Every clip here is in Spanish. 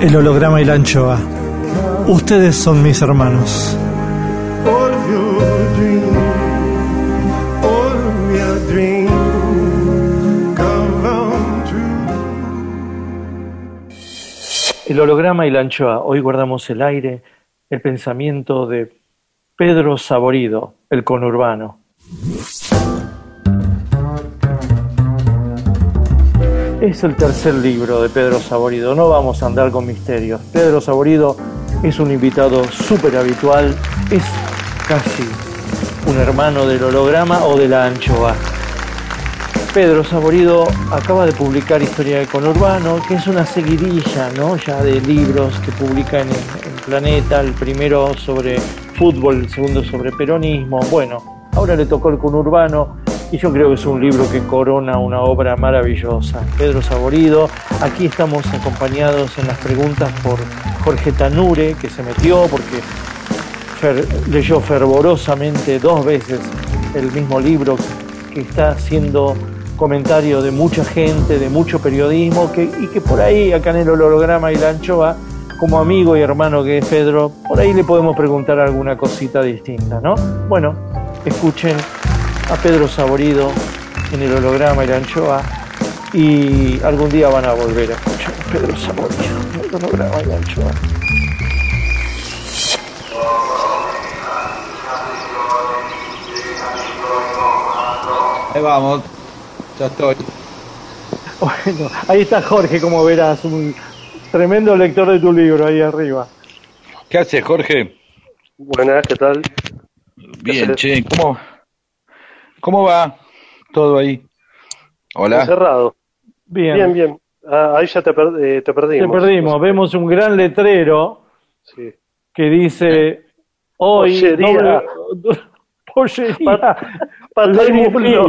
El holograma y la anchoa. Ustedes son mis hermanos. El holograma y la anchoa. Hoy guardamos el aire, el pensamiento de Pedro Saborido, el conurbano. Es el tercer libro de Pedro Saborido. No vamos a andar con misterios. Pedro Saborido es un invitado súper habitual. Es casi un hermano del holograma o de la anchoa. Pedro Saborido acaba de publicar Historia del Conurbano, que es una seguidilla ¿no? ya de libros que publica en, en Planeta, el primero sobre fútbol, el segundo sobre peronismo. Bueno, ahora le tocó el Conurbano y yo creo que es un libro que corona una obra maravillosa. Pedro Saborido, aquí estamos acompañados en las preguntas por Jorge Tanure, que se metió porque leyó fervorosamente dos veces el mismo libro que está haciendo comentario de mucha gente, de mucho periodismo, y que por ahí, acá en el holograma y la anchoa, como amigo y hermano que es Pedro, por ahí le podemos preguntar alguna cosita distinta, ¿no? Bueno, escuchen a Pedro Saborido en el holograma y la anchoa y algún día van a volver a escuchar a Pedro Saborido en el holograma y la anchoa. Ahí vamos, ya estoy. Bueno, ahí está Jorge, como verás, un tremendo lector de tu libro ahí arriba. ¿Qué haces, Jorge? Buenas, ¿qué tal? Bien, che, ¿cómo, ¿cómo va todo ahí? Hola. Encerrado. Bien, Bien, bien. Ah, ahí ya te, per- eh, te te perdimos. perdimos. Vemos un gran letrero Sí. que dice hoy Pollería. doble- pollería, Pata y muslo.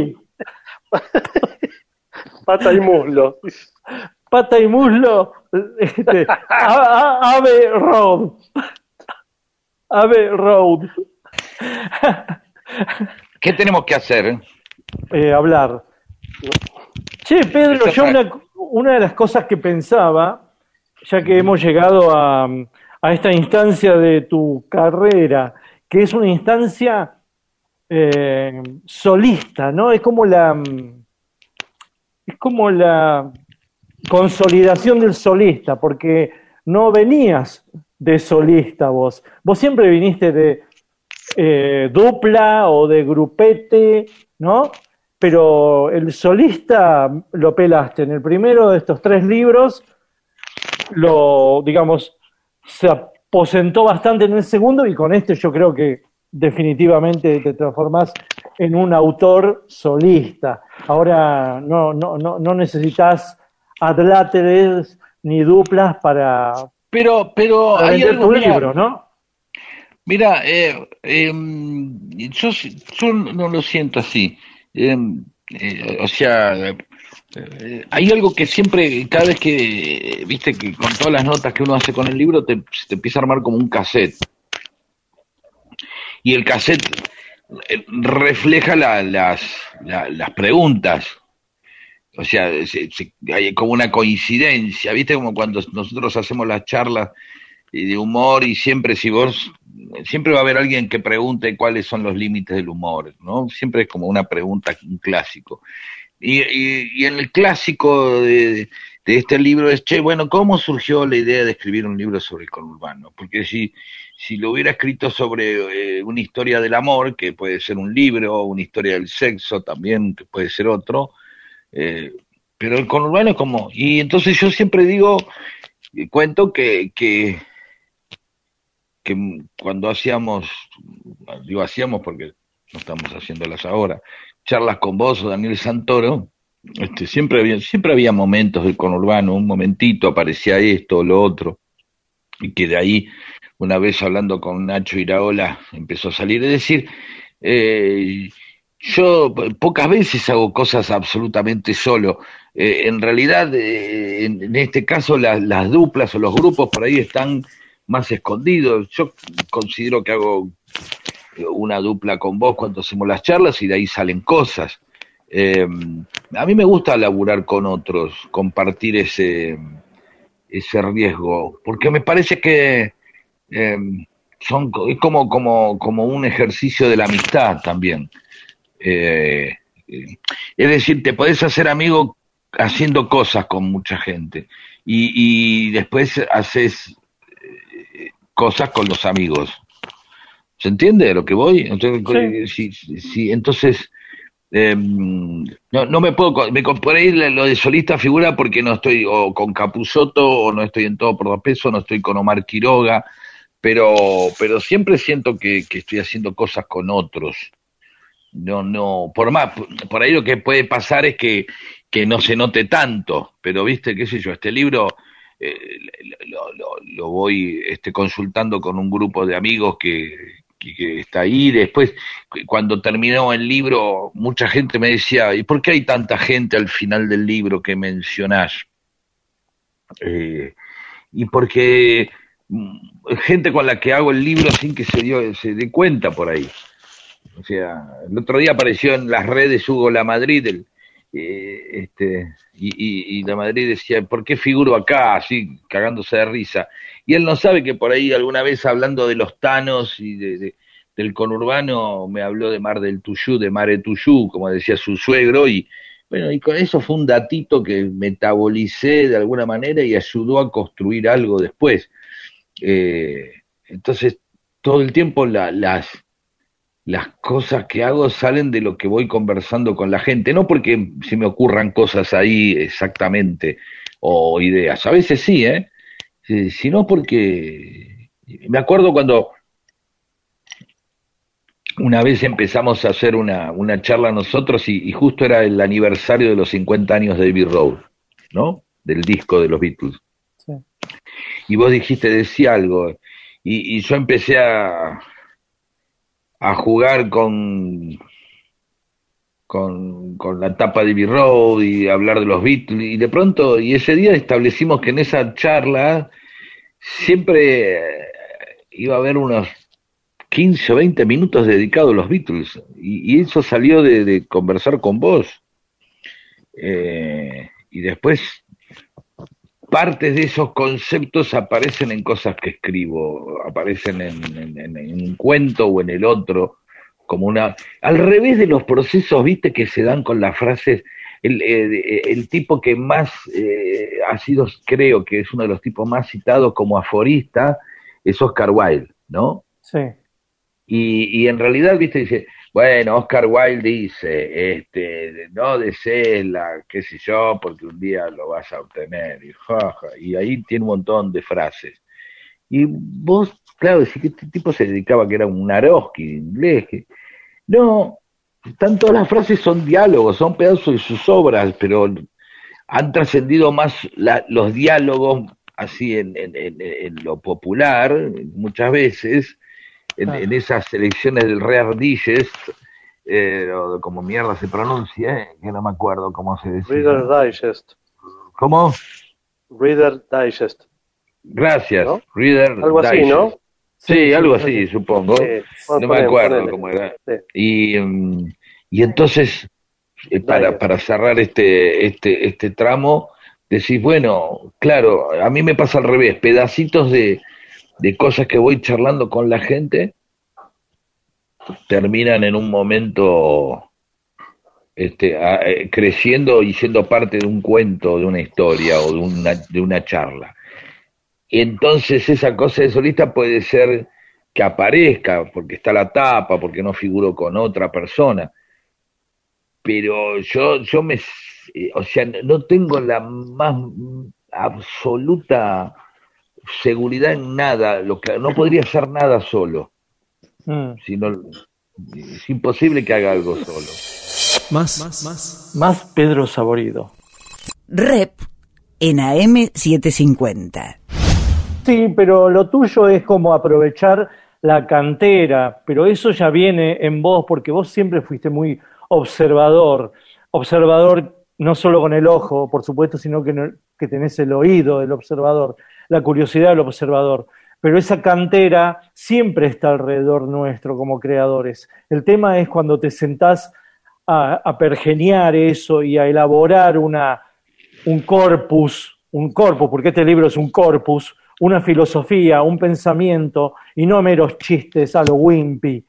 Pata y muslo. pata y muslo, este, Ave Road, Ave Road, ¿Qué tenemos que hacer? eh, hablar. Che, Pedro, yo una, una de las cosas que pensaba, ya que hemos llegado a, a esta instancia de tu carrera, que es una instancia eh, solista, ¿no? Es como la es como la consolidación del solista, porque no venías de solista vos, vos siempre viniste de eh, dupla o de grupete, ¿no? Pero el solista lo pelaste en el primero de estos tres libros, lo, digamos, se aposentó bastante en el segundo y con este yo creo que definitivamente te transformás en un autor solista. Ahora no, no, no, no necesitas adláteres ni duplas para, Pero, pero para hay algo, tu mira, libro, ¿no? Mira, eh, em, yo, yo no lo siento así. Em, eh, o sea, Eh, hay algo que siempre, cada vez que, viste, que con todas las notas que uno hace con el libro, te, empieza a armar como un cassette. Y el cassette eh, refleja la- las, la- las preguntas. O sea, se- hay como una coincidencia, ¿viste? Como cuando nosotros hacemos las charlas de humor y siempre si vos, siempre va a haber alguien que pregunte cuáles son los límites del humor, ¿no? Siempre es como una pregunta, un clásico. Y, y- y en el clásico de, de este libro es, che, bueno, ¿cómo surgió la idea de escribir un libro sobre el conurbano? Porque si, si lo hubiera escrito sobre eh, una historia del amor, que puede ser un libro, una historia del sexo también, que puede ser otro, eh, pero el conurbano es como, y entonces yo siempre digo, cuento que, que, que cuando hacíamos, digo hacíamos porque no estamos haciéndolas ahora, charlas con vos o Daniel Santoro, este, siempre había, siempre había momentos del conurbano, un momentito aparecía esto o lo otro, y que de ahí, una vez hablando con Nacho Iraola, empezó a salir, es decir, eh, yo po- pocas veces hago cosas absolutamente solo. Eh, en realidad, eh, en, en este caso, la- las duplas o los grupos por ahí están más escondidos. Yo considero que hago una dupla con vos cuando hacemos las charlas y de ahí salen cosas. Eh, a mí me gusta laburar con otros, compartir ese, ese riesgo, porque me parece que eh, son, es como, como, como un ejercicio de la amistad también. Eh, eh, es decir, te podés hacer amigo haciendo cosas con mucha gente y, después haces cosas con los amigos. ¿Se entiende a lo que voy? Entonces, si, si- si- entonces eh, no, no me puedo, me co- por ahí lo de solista figura porque no estoy o con Capuzoto o no estoy en todo por dos pesos, no estoy con Omar Quiroga, pero, pero siempre siento que, que estoy haciendo cosas con otros. No, no, por más, por ahí lo que puede pasar es que, que no se note tanto, pero viste, qué sé yo, este libro eh, lo, voy este, consultando con un grupo de amigos que, que, está ahí. Después, cu- cuando terminó el libro, mucha gente me decía, ¿y por qué hay tanta gente al final del libro que mencionás? Eh, y porque mm, gente con la que hago el libro sin que se, dio, se dé cuenta por ahí. O sea, el otro día apareció en las redes Hugo La Madrid, el, eh, este, y, y, La Madrid decía, ¿por qué figuro acá? Así, cagándose de risa. Y él no sabe que por ahí alguna vez hablando de los tanos y de- del conurbano me habló de Mar del Tuyú, de Mare Tuyú, como decía su suegro, y bueno, y con eso fue un datito que metabolicé de alguna manera y ayudó a construir algo después. Eh, entonces, todo el tiempo la- las, las cosas que hago salen de lo que voy conversando con la gente, no porque se me ocurran cosas ahí exactamente o ideas, a veces sí, ¿eh? Sino porque me acuerdo cuando una vez empezamos a hacer una, una charla nosotros y, y justo era el aniversario de los 50 años de Abbey Road, ¿no? Del disco de los Beatles. Sí. Y vos dijiste, decía algo, y, y yo empecé a, a jugar con, con, con la tapa de Abbey Road y hablar de los Beatles, y de pronto, y ese día establecimos que en esa charla siempre eh, iba a haber unos 15 o 20 minutos dedicados a los Beatles, y, eso salió de, de conversar con vos. Eh, y después partes de esos conceptos aparecen en cosas que escribo, aparecen en, en- en- en un cuento o en el otro, como una... Al revés de los procesos, viste, que se dan con las frases, el, eh, el tipo que más eh, ha sido, creo que es uno de los tipos más citados como aforista, es Oscar Wilde, ¿no? Sí. Y, y en realidad, viste, dice, bueno, Oscar Wilde dice, este, no desees la, qué sé yo, porque un día lo vas a obtener, y, y ahí tiene un montón de frases. Y vos, claro, decís que este tipo se dedicaba, que era un Naroski de inglés, no, están todas las frases son diálogos, son pedazos de sus obras, pero han trascendido más la- los diálogos así en lo popular, muchas veces, en, esas elecciones del Real Digest, eh, o como mierda se pronuncia, eh, que no me acuerdo cómo se dice. Reader Digest. ¿Cómo? Reader Digest. Gracias, ¿No? Reader Algo así, Digest. ¿no? Sí, algo así, supongo. Sí, no me acuerdo cómo era. Y, mm, y entonces, eh, para, para cerrar este, este, este tramo, decís, bueno, claro, a mí me pasa al revés, pedacitos de, de cosas que voy charlando con la gente terminan en un momento este, eh, creciendo y siendo parte de un cuento, de una historia o de una, de una charla. Entonces esa cosa de solista puede ser que aparezca porque está la tapa, porque no figuro con otra persona. Pero yo, yo me, eh, o sea, no tengo la más absoluta seguridad en nada, lo que no podría hacer nada solo, Mm. sino es imposible que haga algo solo. Más, más, más. Más Pedro Saborido. Rep en AM750. Sí, pero lo tuyo es como aprovechar la cantera, pero eso ya viene en vos porque vos siempre fuiste muy observador, observador no solo con el ojo, por supuesto, sino que, no- que tenés el oído del observador, la curiosidad del observador. Pero esa cantera siempre está alrededor nuestro como creadores. El tema es cuando te sentás a, a pergeniar eso y a elaborar una, un corpus, un corpus, porque este libro es un corpus, una filosofía, un pensamiento, y no meros chistes a lo wimpy.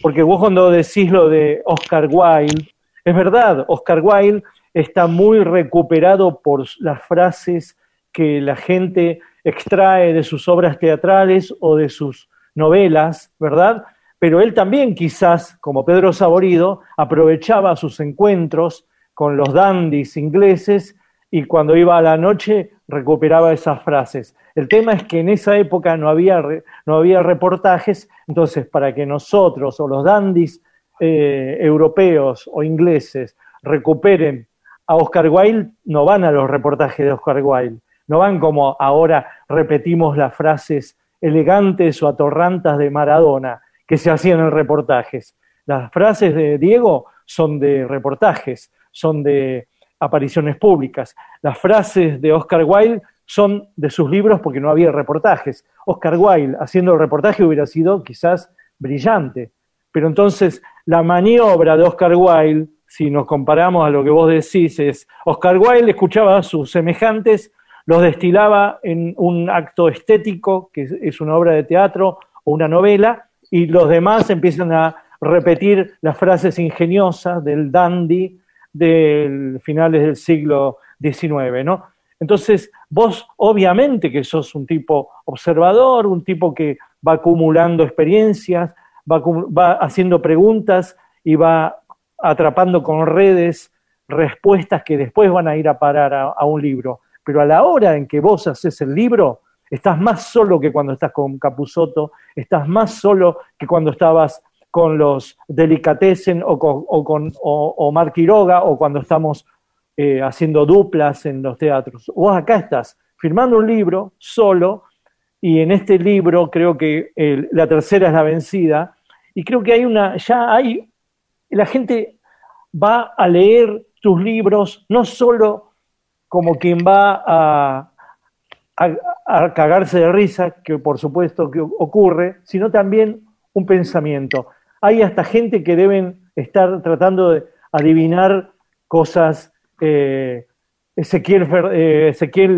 Porque vos cuando decís lo de Oscar Wilde, es verdad, Oscar Wilde está muy recuperado por las frases que la gente extrae de sus obras teatrales o de sus novelas, ¿verdad? Pero él también quizás, como Pedro Saborido, aprovechaba sus encuentros con los dandies ingleses y cuando iba a la noche recuperaba esas frases. El tema es que en esa época no había, no había reportajes, entonces para que nosotros o los dandies eh, europeos o ingleses recuperen a Oscar Wilde, no van a los reportajes de Oscar Wilde, no van como ahora repetimos las frases elegantes o atorrantas de Maradona que se hacían en reportajes. Las frases de Diego son de reportajes, son de apariciones públicas. Las frases de Oscar Wilde son de sus libros porque no había reportajes. Oscar Wilde haciendo el reportaje hubiera sido quizás brillante. Pero entonces la maniobra de Oscar Wilde, si nos comparamos a lo que vos decís, es Oscar Wilde escuchaba a sus semejantes, los destilaba en un acto estético, que es- una obra de teatro o una novela, y los demás empiezan a repetir las frases ingeniosas del dandy del finales del siglo XIX, ¿no? Entonces, vos obviamente que sos un tipo observador, un tipo que va acumulando experiencias, va, haciendo preguntas y va atrapando con redes respuestas que después van a ir a parar a un libro. Pero a la hora en que vos haces el libro, estás más solo que cuando estás con Capusotto, estás más solo que cuando estabas con los Delicatessen o con, o o, Quiroga o cuando estamos eh, haciendo duplas en los teatros. Vos acá estás firmando un libro solo y en este libro creo que la tercera es la vencida y creo que hay una, ya hay, la gente va a leer tus libros no solo como quien va a, a, a cagarse de risa, que por supuesto que ocurre, sino también un pensamiento. Hay hasta gente que deben estar tratando de adivinar cosas. eh, Ezequiel, eh, Ezequiel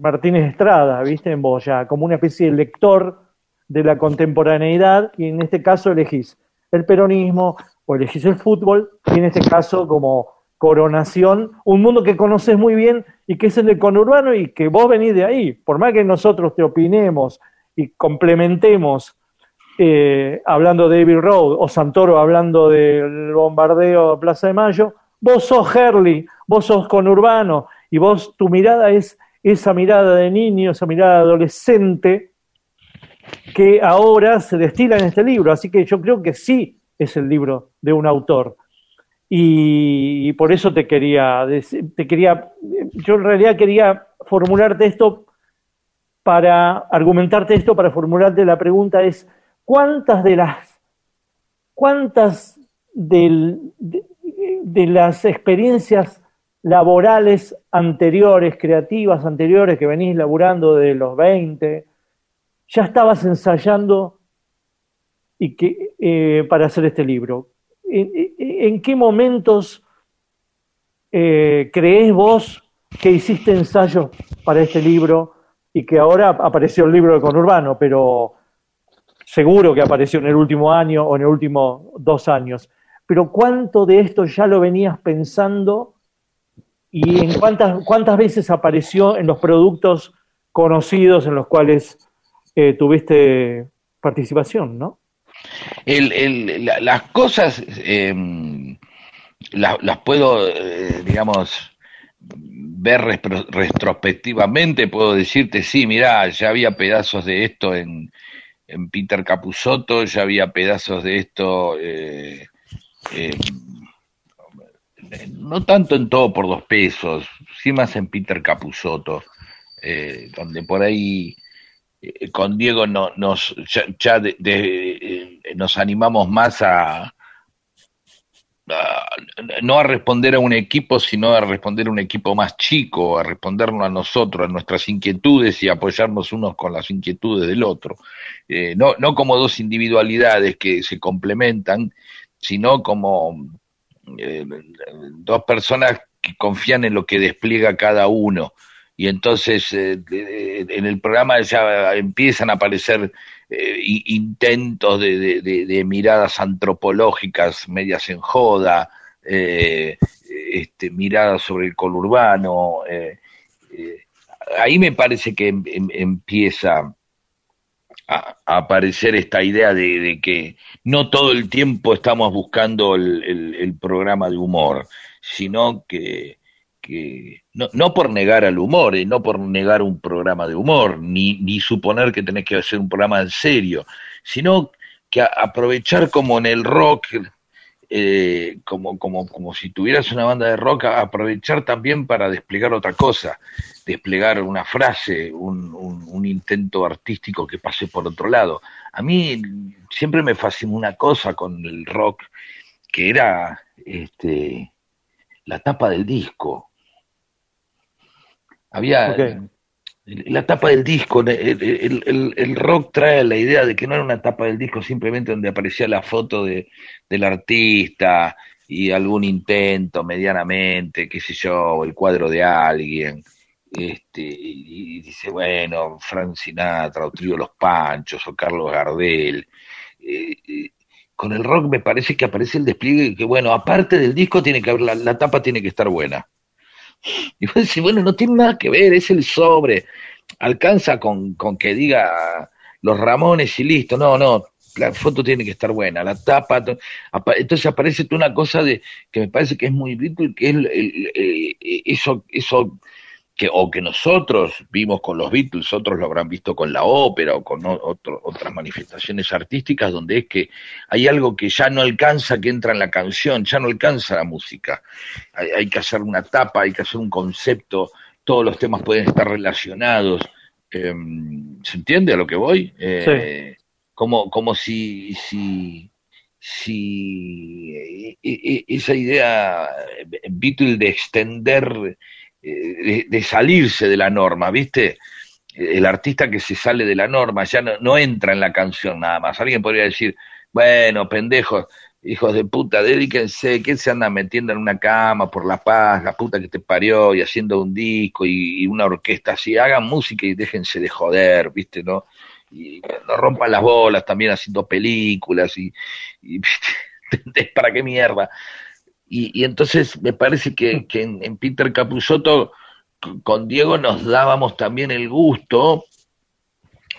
Martínez Estrada, ¿viste? En vos ya, como una especie de lector de la contemporaneidad, y en este caso elegís el peronismo o elegís el fútbol, y en este caso como coronación, un mundo que conoces muy bien y que es el del conurbano y que vos venís de ahí. Por más que nosotros te opinemos y complementemos eh, hablando de Abbey Road o Santoro hablando del bombardeo de Plaza de Mayo, vos sos Herley, vos sos conurbano y vos tu mirada es esa mirada de niño, esa mirada adolescente que ahora se destila en este libro. Así que yo creo que sí es el libro de un autor. Y, por eso te quería decir, te quería, yo en realidad quería formularte esto para argumentarte esto, para formularte la pregunta es, ¿cuántas de las, cuántas de, de las experiencias laborales anteriores, creativas anteriores, que venís laburando de los 20, ya estabas ensayando y que, eh, para hacer este libro. ¿En, qué momentos eh, creés vos que hiciste ensayos para este libro y que ahora apareció el libro de Conurbano, pero seguro que apareció en el último año o en el último dos años? Pero ¿cuánto de esto ya lo venías pensando y en cuántas, cuántas veces apareció en los productos conocidos en los cuales eh, tuviste participación, ¿no? El, el, la, las cosas la, las puedo, eh, digamos, ver retrospectivamente, puedo decirte, sí, mirá, ya había pedazos de esto en, en Peter Capusotto, ya había pedazos de esto, eh, eh, no tanto en todo por dos pesos, sí más en Peter Capusotto, eh, donde por ahí eh, con Diego no, nos, ya, de, eh, nos animamos más a, no a responder a un equipo, sino a responder a un equipo más chico, a respondernos a nosotros, a nuestras inquietudes y apoyarnos unos con las inquietudes del otro. Eh, no, no como dos individualidades que se complementan, sino como eh, dos personas que confían en lo que despliega cada uno. Y entonces eh, en el programa ya empiezan a aparecer eh, intentos de, miradas antropológicas medias en joda, eh, este, miradas sobre el conurbano. Ahí me parece que em, em, empieza a, aparecer esta idea de, de, que no todo el tiempo estamos buscando el, el, el programa de humor, sino que que no, no por negar al humor, eh, no por negar un programa de humor, ni, ni suponer que tenés que hacer un programa en serio, sino que aprovechar como en el rock, eh, como, como, como si tuvieras una banda de rock, aprovechar también para desplegar otra cosa, desplegar una frase, un, un, un intento artístico que pase por otro lado. A mí siempre me fascinó una cosa con el rock, que era este, la tapa del disco había okay. la tapa del disco, el, el, el, el, rock trae la idea de que no era una tapa del disco simplemente donde aparecía la foto de, del artista y algún intento medianamente, qué sé yo, el cuadro de alguien. Este, y, y dice, bueno, Frank Sinatra, o Trío Los Panchos, o Carlos Gardel. Eh, eh, con el rock me parece que aparece el despliegue que, bueno, aparte del disco, tiene que haber, la, la tapa tiene que estar buena y vos decís, bueno, no tiene nada que ver, es el sobre. Alcanza con, con que diga los Ramones y listo. No, no, la foto tiene que estar buena, la tapa. Entonces aparece una cosa de que me parece que es muy Beatle, que es eso, eso que, o que nosotros vimos con los Beatles, otros lo habrán visto con la ópera o con otro, otras manifestaciones artísticas, donde es que hay algo que ya no alcanza que entra en la canción, ya no alcanza la música. Hay, hay que hacer una tapa, hay que hacer un concepto, todos los temas pueden estar relacionados. Eh, ¿Se entiende a lo que voy? Eh, sí. como, como si, si, si esa idea Beatle de extender de, de, salirse de la norma, ¿viste? El artista que se sale de la norma ya no, no, entra en la canción nada más. Alguien podría decir, bueno, pendejos, hijos de puta, dedíquense, ¿quién se anda metiendo en una cama por la paz, la puta que te parió, y haciendo un disco y, y una orquesta así? Hagan música y déjense de joder, ¿viste? ¿No? Y no rompan las bolas también haciendo películas y, y ¿para qué mierda? Y, y, entonces me parece que, que en, en, Peter Capusotto con Diego nos dábamos también el gusto,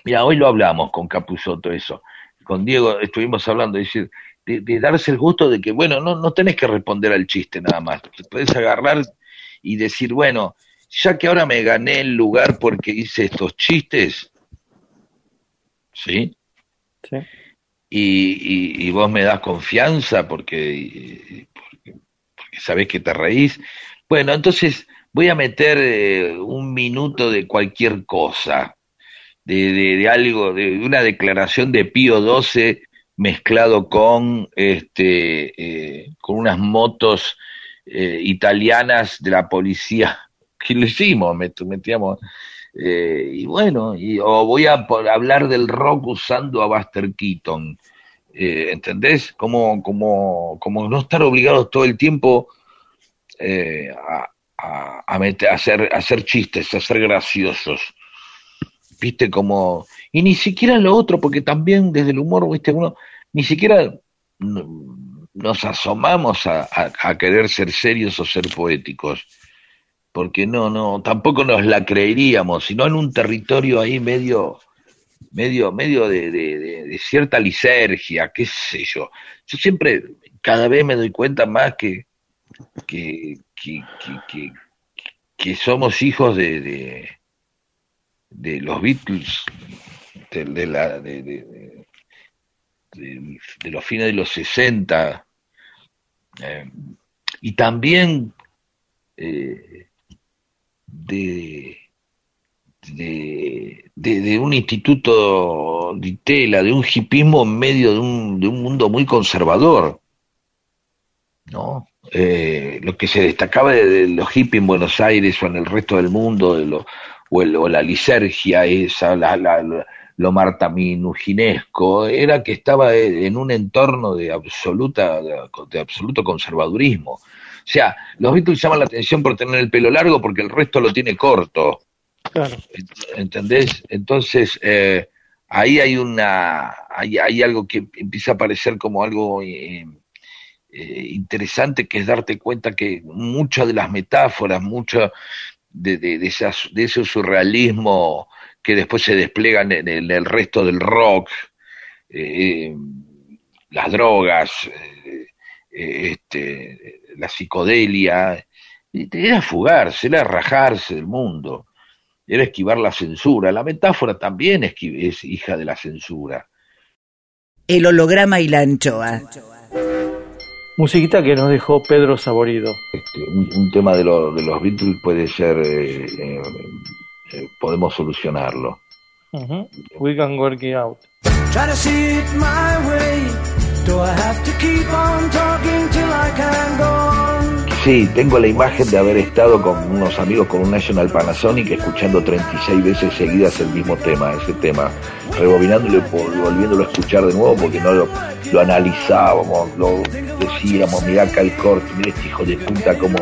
mira, hoy lo hablamos con Capusotto eso, con Diego estuvimos hablando, es decir, de, de, darse el gusto de que, bueno, no, no tenés que responder al chiste nada más, te puedes agarrar y decir, bueno, ya que ahora me gané el lugar porque hice estos chistes, ¿sí? Sí. Y, y, y vos me das confianza porque sabés que te reís. Bueno, entonces voy a meter eh, un minuto de cualquier cosa, de, de, de algo, de, una declaración de Pío XII mezclado con, este, eh, con unas motos eh, italianas de la policía. ¿Qué lo hicimos? Met- Metíamos. eh, y bueno, y, o voy a por- hablar del rock usando a Buster Keaton. Eh, ¿Entendés? Como, no estar obligados todo el tiempo eh, a, hacer, hacer chistes, a ser graciosos. ¿Viste? Como. Y ni siquiera lo otro, porque también desde el humor, ¿viste? Uno ni siquiera no- nos asomamos a querer ser serios o ser poéticos. Porque no, no, tampoco nos la creeríamos, sino en un territorio ahí medio, medio, medio de, cierta lisergia, qué sé yo. Yo siempre, cada vez me doy cuenta más que, que, que, somos hijos de, de, los Beatles, de, la, de los fines de los 60, eh, y también eh, de, de, de, un instituto de tela, de un hipismo en medio de un, de un mundo muy conservador, ¿no? Eh, lo que se destacaba de, los hippies en Buenos Aires o en el resto del mundo, de lo, o, el- o la lisergia esa, la, la- la- lo era que estaba en un entorno de absoluta de absoluto conservadurismo. O sea, los Beatles llaman la atención por tener el pelo largo porque el resto lo tiene corto. ¿Entendés? Entonces, eh, ahí hay una, hay, hay algo que empieza a parecer como algo eh, eh, interesante, que es darte cuenta que muchas de las metáforas, mucho de, esas- de ese surrealismo que después se desplegan en el, en el resto del rock, eh, las drogas, este, la psicodelia, era fugarse, era rajarse del mundo era esquivar la censura. La metáfora también es, es hija de la censura. El holograma y la anchoa. Musiquita que nos dejó Pedro Saborido. Este, un, un tema de, lo- de los Beatles puede ser, eh, eh, eh, podemos solucionarlo. We can work it out. Try to see it my way. Do I have to keep on talking till I can go on? Sí, tengo la imagen de haber estado con unos amigos con un National Panasonic escuchando 36 veces seguidas el mismo tema, ese tema, rebobinándolo y vol- volviéndolo a escuchar de nuevo porque no lo, analizábamos, lo decíamos, mirá acá el corte, este hijo de puta cómo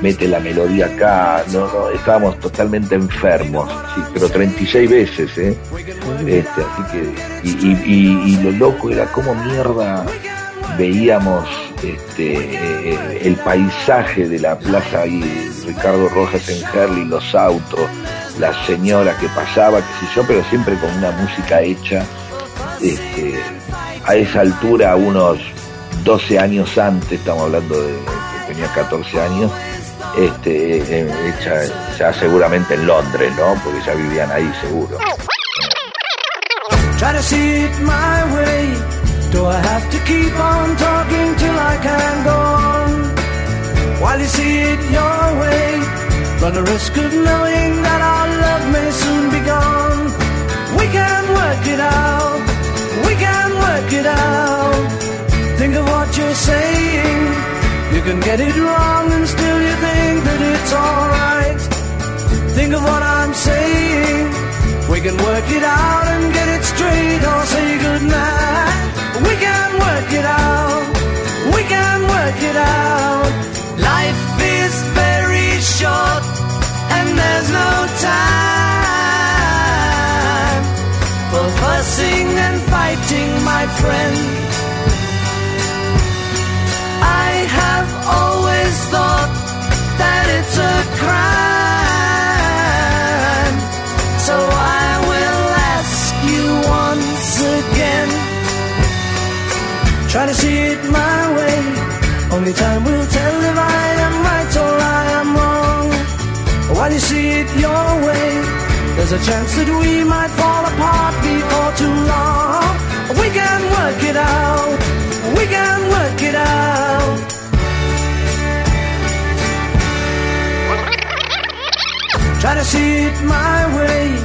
mete la melodía acá, no, no, estábamos totalmente enfermos, sí, pero 36 veces, ¿eh? Este, así que, y, y, y- y lo loco era cómo mierda veíamos este, eh, el paisaje de la plaza ahí, Ricardo Rojas en Herley, los autos, la señora que pasaba, qué sé yo, pero siempre con una música hecha este, a esa altura, unos 12 años antes, estamos hablando de que tenía 14 años, este, eh, hecha ya seguramente en Londres, ¿no? Porque ya vivían ahí seguro. Do I have to keep on talking till I can go on? While you see it your way, run the risk of knowing that our love may soon be gone. We can work it out. We can work it out. Think of what you're saying. You can get it wrong and still you think that it's alright. Think of what I'm saying. We can work it out and get it straight or say goodnight. We can work it out. We can work it out. Life is very short and there's no time for fussing and fighting, my friend. I have always thought that it's a crime. Try to see it my way. Only time will tell if I am right or I am wrong. While you see it your way, there's a chance that we might fall apart before too long. We can work it out. We can work it out. Try to see it my way.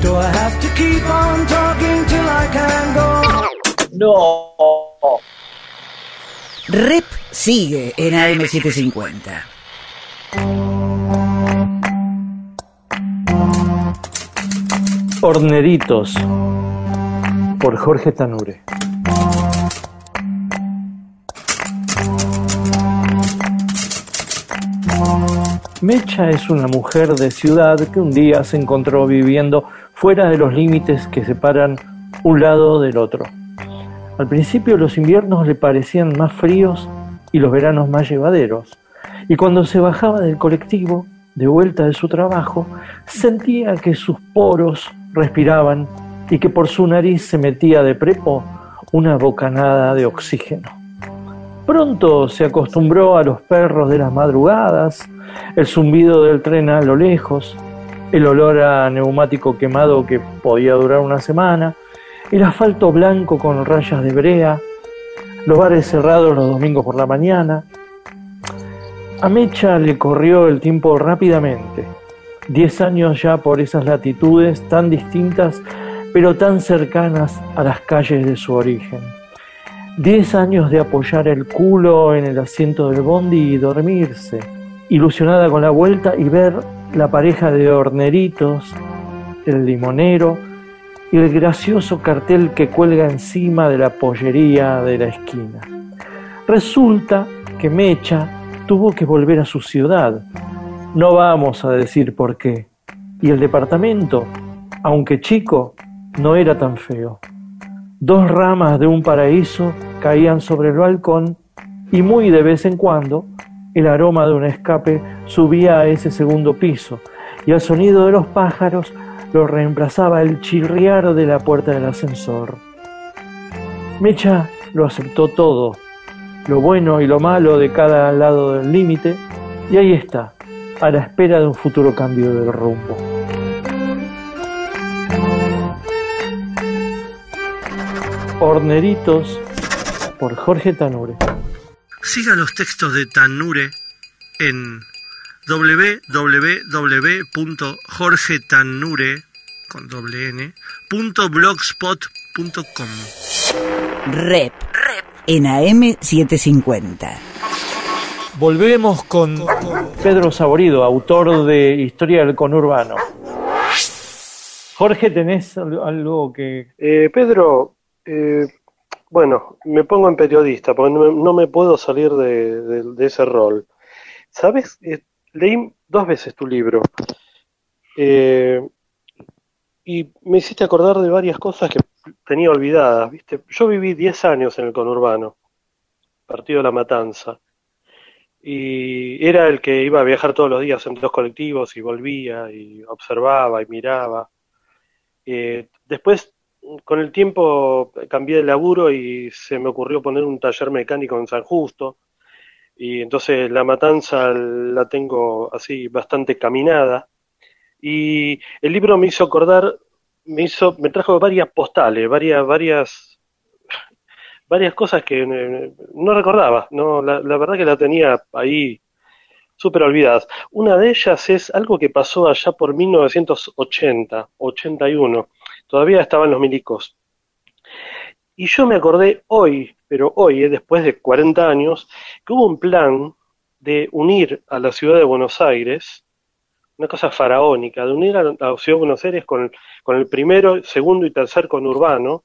Do I have to keep on talking till I can go? No. Rep sigue en AM750. Horneritos por Jorge Tanure. Mecha es una mujer de ciudad que un día se encontró viviendo fuera de los límites que separan un lado del otro. Al principio los inviernos le parecían más fríos y los veranos más llevaderos, y cuando se bajaba del colectivo, de vuelta de su trabajo, sentía que sus poros respiraban y que por su nariz se metía de prepo una bocanada de oxígeno. Pronto se acostumbró a los perros de las madrugadas, el zumbido del tren a lo lejos, el olor a neumático quemado que podía durar una semana, el asfalto blanco con rayas de brea, los bares cerrados los domingos por la mañana. A Mecha le corrió el tiempo rápidamente. Diez años ya por esas latitudes tan distintas, pero tan cercanas a las calles de su origen. Diez años de apoyar el culo en el asiento del bondi y dormirse, ilusionada con la vuelta y ver la pareja de horneritos, el limonero y el gracioso cartel que cuelga encima de la pollería de la esquina. Resulta que Mecha tuvo que volver a su ciudad. No vamos a decir por qué. Y el departamento, aunque chico, no era tan feo. Dos ramas de un paraíso caían sobre el balcón y muy de vez en cuando el aroma de un escape subía a ese segundo piso y al sonido de los pájaros lo reemplazaba el chirriar de la puerta del ascensor. Mecha lo aceptó todo, lo bueno y lo malo de cada lado del límite, y ahí está, a la espera de un futuro cambio del rumbo. Horneritos por Jorge Tanure. Siga los textos de Tanure en www.jorgetanure con doble n, punto blogspot.com. Rep. En AM750. Volvemos con Pedro Saborido, autor de Historia del Conurbano. Jorge, ¿tenés al- algo que... Eh, Pedro, eh, bueno, me pongo en periodista porque no me, no me puedo salir de, de- de ese rol. ¿Sabes? Eh, leí dos veces tu libro eh, y me hiciste acordar de varias cosas que tenía olvidadas, ¿viste? Yo viví 10 años en el conurbano, partido de La Matanza, y era el que iba a viajar todos los días en dos colectivos y volvía y observaba y miraba. Eh, después, con el tiempo, cambié de laburo y se me ocurrió poner un taller mecánico en San Justo. Y entonces la matanza la tengo así bastante caminada. Y el libro me hizo acordar, me hizo, me trajo varias postales, varias, varias, varias cosas que eh, no recordaba. No, la, la verdad que la tenía ahí súper olvidadas. Una de ellas es algo que pasó allá por 1980, 81. Todavía estaban los milicos. Y yo me acordé hoy, pero hoy, eh, después de 40 años, que hubo un plan de unir a la ciudad de Buenos Aires, una cosa faraónica, de unir a la ciudad de Buenos Aires con, con el primero, segundo y tercer conurbano,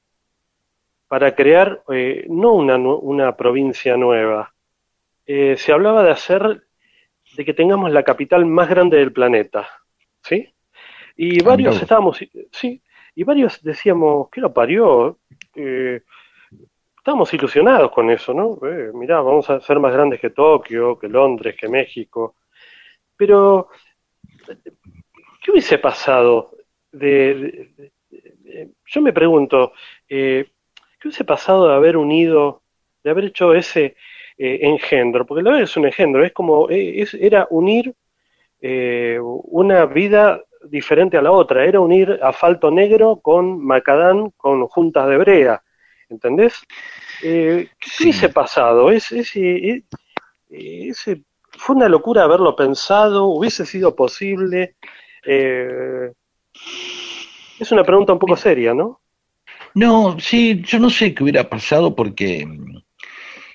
para crear eh, no una, una provincia nueva. Eh, se hablaba de hacer, de que tengamos la capital más grande del planeta, ¿sí? Y varios vos. estábamos, sí, y varios decíamos, ¿qué lo parió? Eh, estábamos ilusionados con eso, ¿no? Eh, mirá, vamos a ser más grandes que Tokio, que Londres, que México. Pero, ¿qué hubiese pasado? De, yo me pregunto, eh, ¿qué hubiese pasado de haber unido, de haber hecho ese eh, engendro? Porque la verdad es un engendro, es como, eh, era unir una vida diferente a la otra, era unir asfalto negro con macadán con juntas de brea, ¿entendés? Eh, ¿Qué Sí. hubiese pasado? Es, ese, eh, ese- fue una locura haberlo pensado, hubiese sido posible. Eh, es una pregunta un poco seria, ¿no? No, sí, yo no sé qué hubiera pasado porque,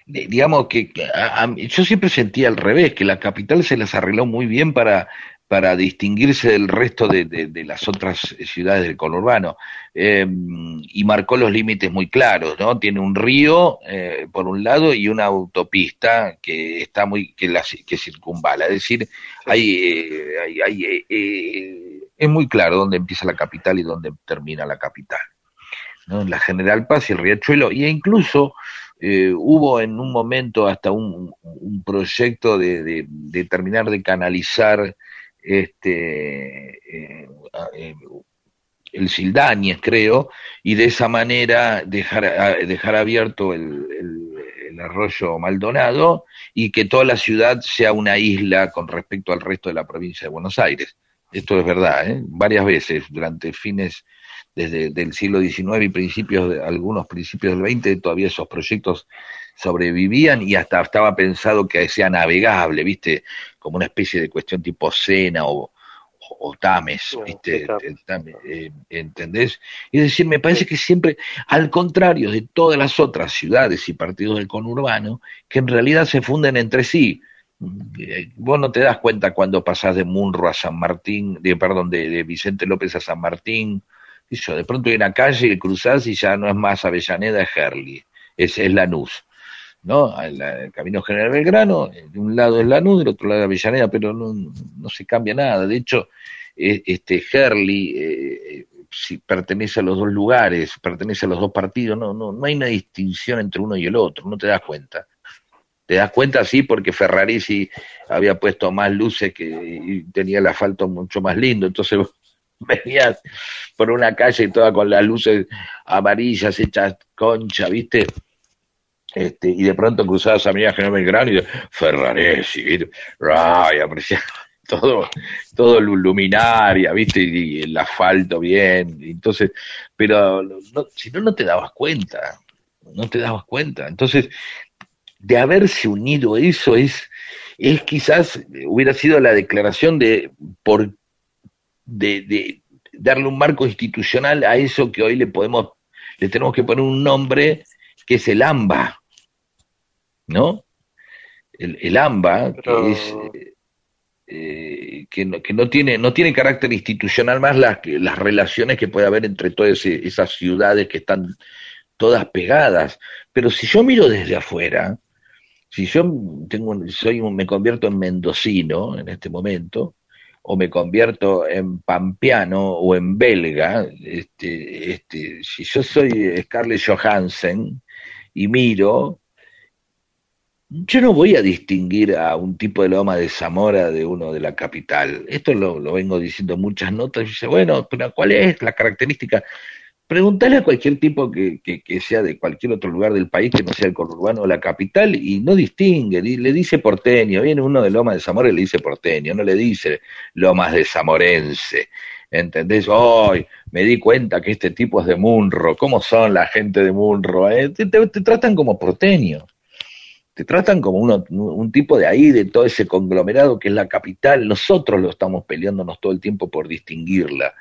di- digamos que a- a yo siempre sentía al revés, que la capital se las arregló muy bien para, para distinguirse del resto de, de- de las otras ciudades del conurbano eh, y marcó los límites muy claros, ¿no? Tiene un río eh, por un lado y una autopista que está muy que la que circunvala, es decir, hay, eh, hay- hay, eh, eh, es muy claro dónde empieza la capital y dónde termina la capital. ¿no? La General Paz y el Riachuelo, y incluso eh, hubo en un momento hasta un, un proyecto de, de- de terminar de canalizar este eh, eh, el Sildañez, creo, y de esa manera dejar, dejar abierto el, el- el arroyo Maldonado y que toda la ciudad sea una isla con respecto al resto de la provincia de Buenos Aires. Esto es verdad, ¿eh? varias veces durante fines desde del siglo XIX y principios de, algunos principios del XX todavía esos proyectos sobrevivían y hasta estaba pensado que sea navegable, viste, como una especie de cuestión tipo Sena o, o Tames, viste, eh, ¿entendés? Es decir, me parece que siempre, al contrario de todas las otras ciudades y partidos del conurbano, que en realidad se funden entre sí. Eh, Vos no te das cuenta cuando pasás de Munro a San Martín, de, perdón, de, de Vicente López a San Martín, yo, de pronto hay una calle que cruzás y ya no es más Avellaneda, es Herli, es, es Lanús. ¿No? El Camino General Belgrano, eh, de un lado es Lanús, del otro lado es Avellaneda, pero no, no se cambia nada. De hecho, eh, este Herli eh, si pertenece a los dos lugares, pertenece a los dos partidos, no, no, no hay una distinción entre uno y el otro, no te das cuenta. Te das cuenta, sí, porque Ferrarisi había puesto más luces que y tenía el asfalto mucho más lindo, entonces venías por una calle toda con las luces amarillas hechas concha, ¿viste? Este, y de pronto cruzabas Avenida General Belgrano y Ferraresi. Ay, aparecía todo, todo lu- luminaria, ¿viste? Y el asfalto bien, entonces, pero no, si no, no te dabas cuenta, no te dabas cuenta. Entonces, de haberse unido eso es, es quizás, hubiera sido la declaración de, por, de darle un marco institucional a eso que hoy le podemos, le tenemos que poner un nombre que es el AMBA, ¿no? El, el AMBA, Pero- que es eh, que, no, que no tiene no tiene carácter institucional más las, las relaciones que puede haber entre todas esas ciudades que están todas pegadas. Pero si yo miro desde afuera, si yo tengo soy me convierto en mendocino en este momento, o me convierto en pampeano o en belga, este, este, si yo soy Scarlett Johansen y miro, yo no voy a distinguir a un tipo de Loma de Zamora de uno de la capital. Esto lo, lo vengo diciendo en muchas notas. Y dice, bueno, pero ¿cuál es la característica? Preguntale a cualquier tipo que, que, que sea de cualquier otro lugar del país que no sea el conurbano o la capital y no distingue, di- le dice porteño. Viene uno de Lomas de Zamora y le dice porteño, no le dice Lomas de Zamorense. ¿Entendés? Hoy me di cuenta que este tipo es de Munro. ¿Cómo son la gente de Munro? eh? Te, te- te tratan como porteño te tratan como uno, un tipo de ahí, de todo ese conglomerado que es la capital. Nosotros lo estamos peleándonos todo el tiempo por distinguirla,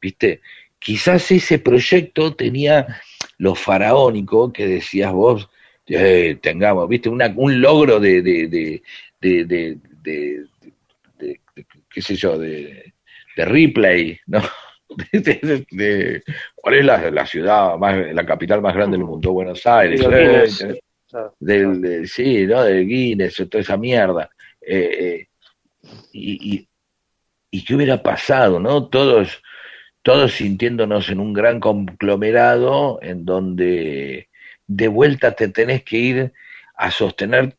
¿viste? Quizás ese proyecto tenía lo faraónico que decías vos, eh, tengamos, ¿viste? Una, un logro de, qué sé yo, de, replay, ¿no? ¿Cuál es la, la ciudad más, la capital más grande del mundo? Buenos Aires. Del, de- sí, ¿no? Del Guinness, toda esa mierda. Eh, eh, y, y, y qué hubiera pasado, ¿no? Todos, todos sintiéndonos en un gran conglomerado en donde de vuelta te tenés que ir a sostener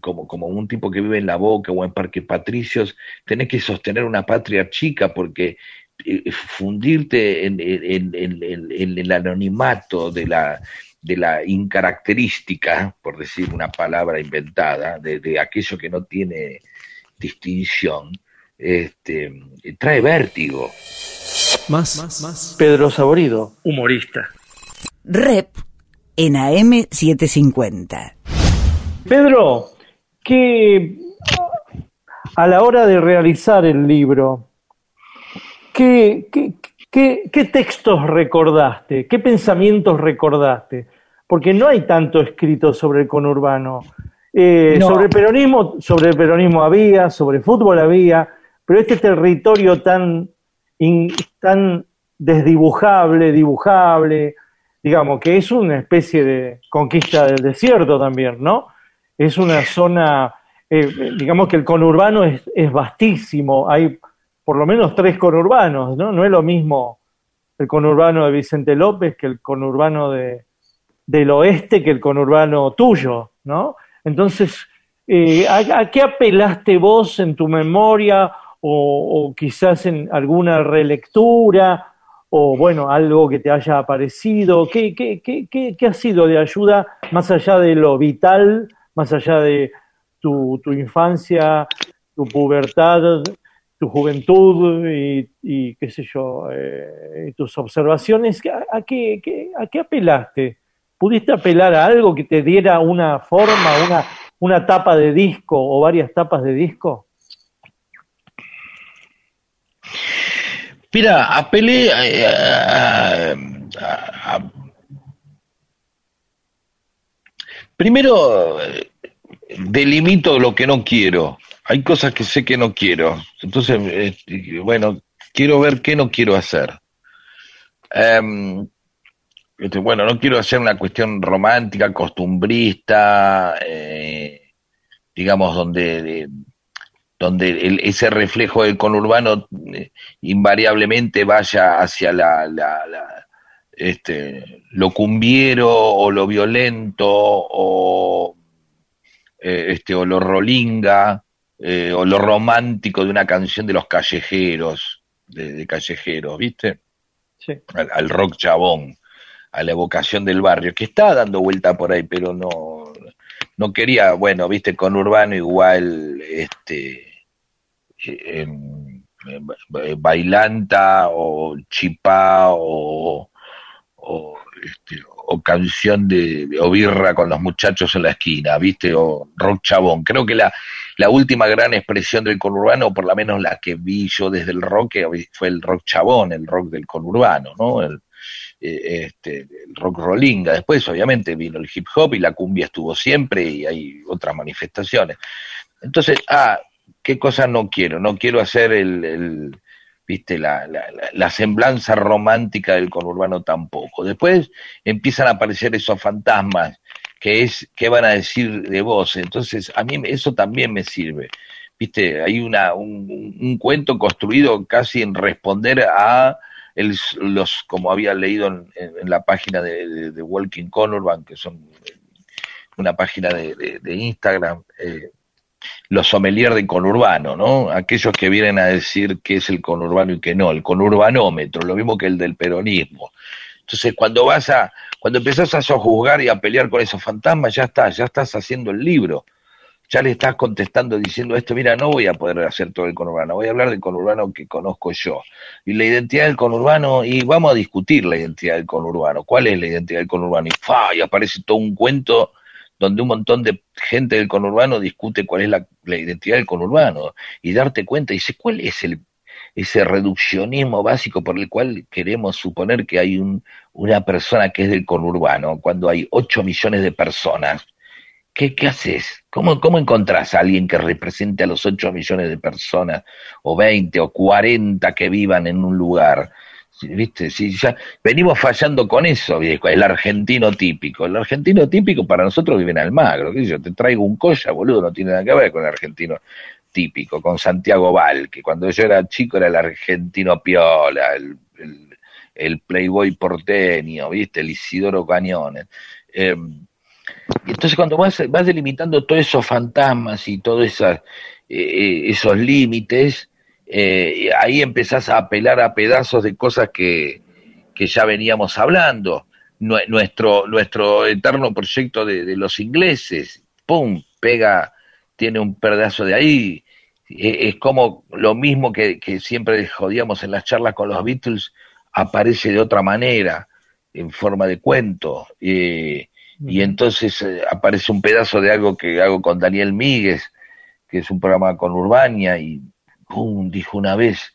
como, como un tipo que vive en la Boca o en Parque Patricios, tenés que sostener una patria chica porque eh, fundirte en- en el anonimato de la, de la incaracterística, por decir una palabra inventada, de, de aquello que no tiene distinción, este, trae vértigo. Más, más, más. Pedro Saborido. Humorista. Rep en AM750. Pedro, que a la hora de realizar el libro, ¿qué, qué, ¿qué, ¿qué textos recordaste? ¿Qué pensamientos recordaste? Porque no hay tanto escrito sobre el conurbano. Eh, No. Sobre el peronismo, sobre el peronismo había, sobre fútbol había, pero este territorio tan, in- tan desdibujable, dibujable, digamos que es una especie de conquista del desierto también, ¿no? Es una zona, eh, digamos que el conurbano es, es vastísimo, hay por lo menos tres conurbanos, ¿no? No es lo mismo el conurbano de Vicente López que el conurbano de, del oeste que el conurbano tuyo, ¿no? Entonces, eh, ¿a, a qué apelaste vos en tu memoria o, quizás en alguna relectura o, bueno, algo que te haya aparecido? ¿Qué, ha sido de ayuda más allá de lo vital, más allá de tu, infancia, tu pubertad, tu juventud y, qué sé yo, eh, tus observaciones? ¿A, a ¿A qué apelaste? ¿Pudiste apelar a algo que te diera una forma, una, una tapa de disco o varias tapas de disco? Mira, apelé eh, a, primero eh, delimito lo que no quiero. Hay cosas que sé que no quiero. Entonces, eh, bueno, quiero ver qué no quiero hacer. Em, este, bueno, no quiero hacer una cuestión romántica, costumbrista, eh, digamos, donde, de- donde el- ese reflejo del conurbano eh, invariablemente vaya hacia la, la- la- este, lo cumbiero o lo violento o, eh, este, o lo rolinga eh, o lo romántico de una canción de los callejeros, de, de callejeros, ¿viste? Sí. Al, al rock chabón, a la evocación del barrio, que está dando vuelta por ahí, pero no, no quería, bueno, viste, con Urbano igual, este, em, eh, bailanta o chipá o, o, este, o canción de, o birra con los muchachos en la esquina, viste, o rock chabón. Creo que la, la última gran expresión del conurbano, o por lo menos la que vi yo desde el rock, fue el rock chabón, el rock del conurbano, ¿no? El, eh, este, rock rollinga. Después, obviamente, vino el hip hop y la cumbia estuvo siempre y hay otras manifestaciones. Entonces, ah, ¿qué cosa no quiero? No quiero hacer el, viste, la, la, la, la semblanza romántica del conurbano tampoco. Después empiezan a aparecer esos fantasmas que es, ¿qué van a decir de vos? Entonces, a mí eso también me sirve. Viste, hay una, un, un cuento construido casi en responder a el, los, como había leído en, la página de, de, de, Walking Conurban, que son una página de, Instagram, eh, los sommeliers de conurbano, ¿no? Aquellos que vienen a decir qué es el conurbano y qué no, el conurbanómetro, lo mismo que el del peronismo. Entonces, cuando vas a, cuando empezás a sojuzgar y a pelear con esos fantasmas, ya estás, ya estás haciendo el libro. Ya le estás contestando diciendo esto, mira, no voy a poder hacer todo el conurbano, voy a hablar del conurbano que conozco yo. Y la identidad del conurbano, y vamos a discutir la identidad del conurbano. ¿Cuál es la identidad del conurbano? Y, ¡fa! y aparece todo un cuento donde un montón de gente del conurbano discute cuál es la, identidad del conurbano. Y darte cuenta, dice, ¿cuál es ese reduccionismo básico por el cual queremos suponer que hay un, una persona que es del conurbano, cuando hay 8 millones de personas. ¿Qué, qué haces? ¿Cómo, ¿Cómo encontrás a alguien que represente a los 8 millones de personas, o 20 o 40 que vivan en un lugar? ¿Viste? Si ya venimos fallando con eso, el argentino típico. El argentino típico para nosotros vive en Almagro. ¿qué yo? Te traigo un colla, boludo, no tiene nada que ver con el argentino típico, con Santiago Val, que cuando yo era chico era el argentino piola, el, el, playboy porteño, ¿viste? El Isidoro Cañones. Eh, y entonces cuando vas, vas delimitando todos esos fantasmas y todos esas, eh, esos límites, eh, ahí empezás a apelar a pedazos de cosas que, que ya veníamos hablando. Nuestro, nuestro eterno proyecto de, los ingleses, ¡pum!, pega tiene un pedazo de ahí. Es como lo mismo que, que, siempre jodíamos en las charlas con los Beatles, aparece de otra manera, en forma de cuento. Eh, y entonces eh, aparece un pedazo de algo que hago con Daniel Míguez, que es un programa con Urbania, y pum, dijo una vez,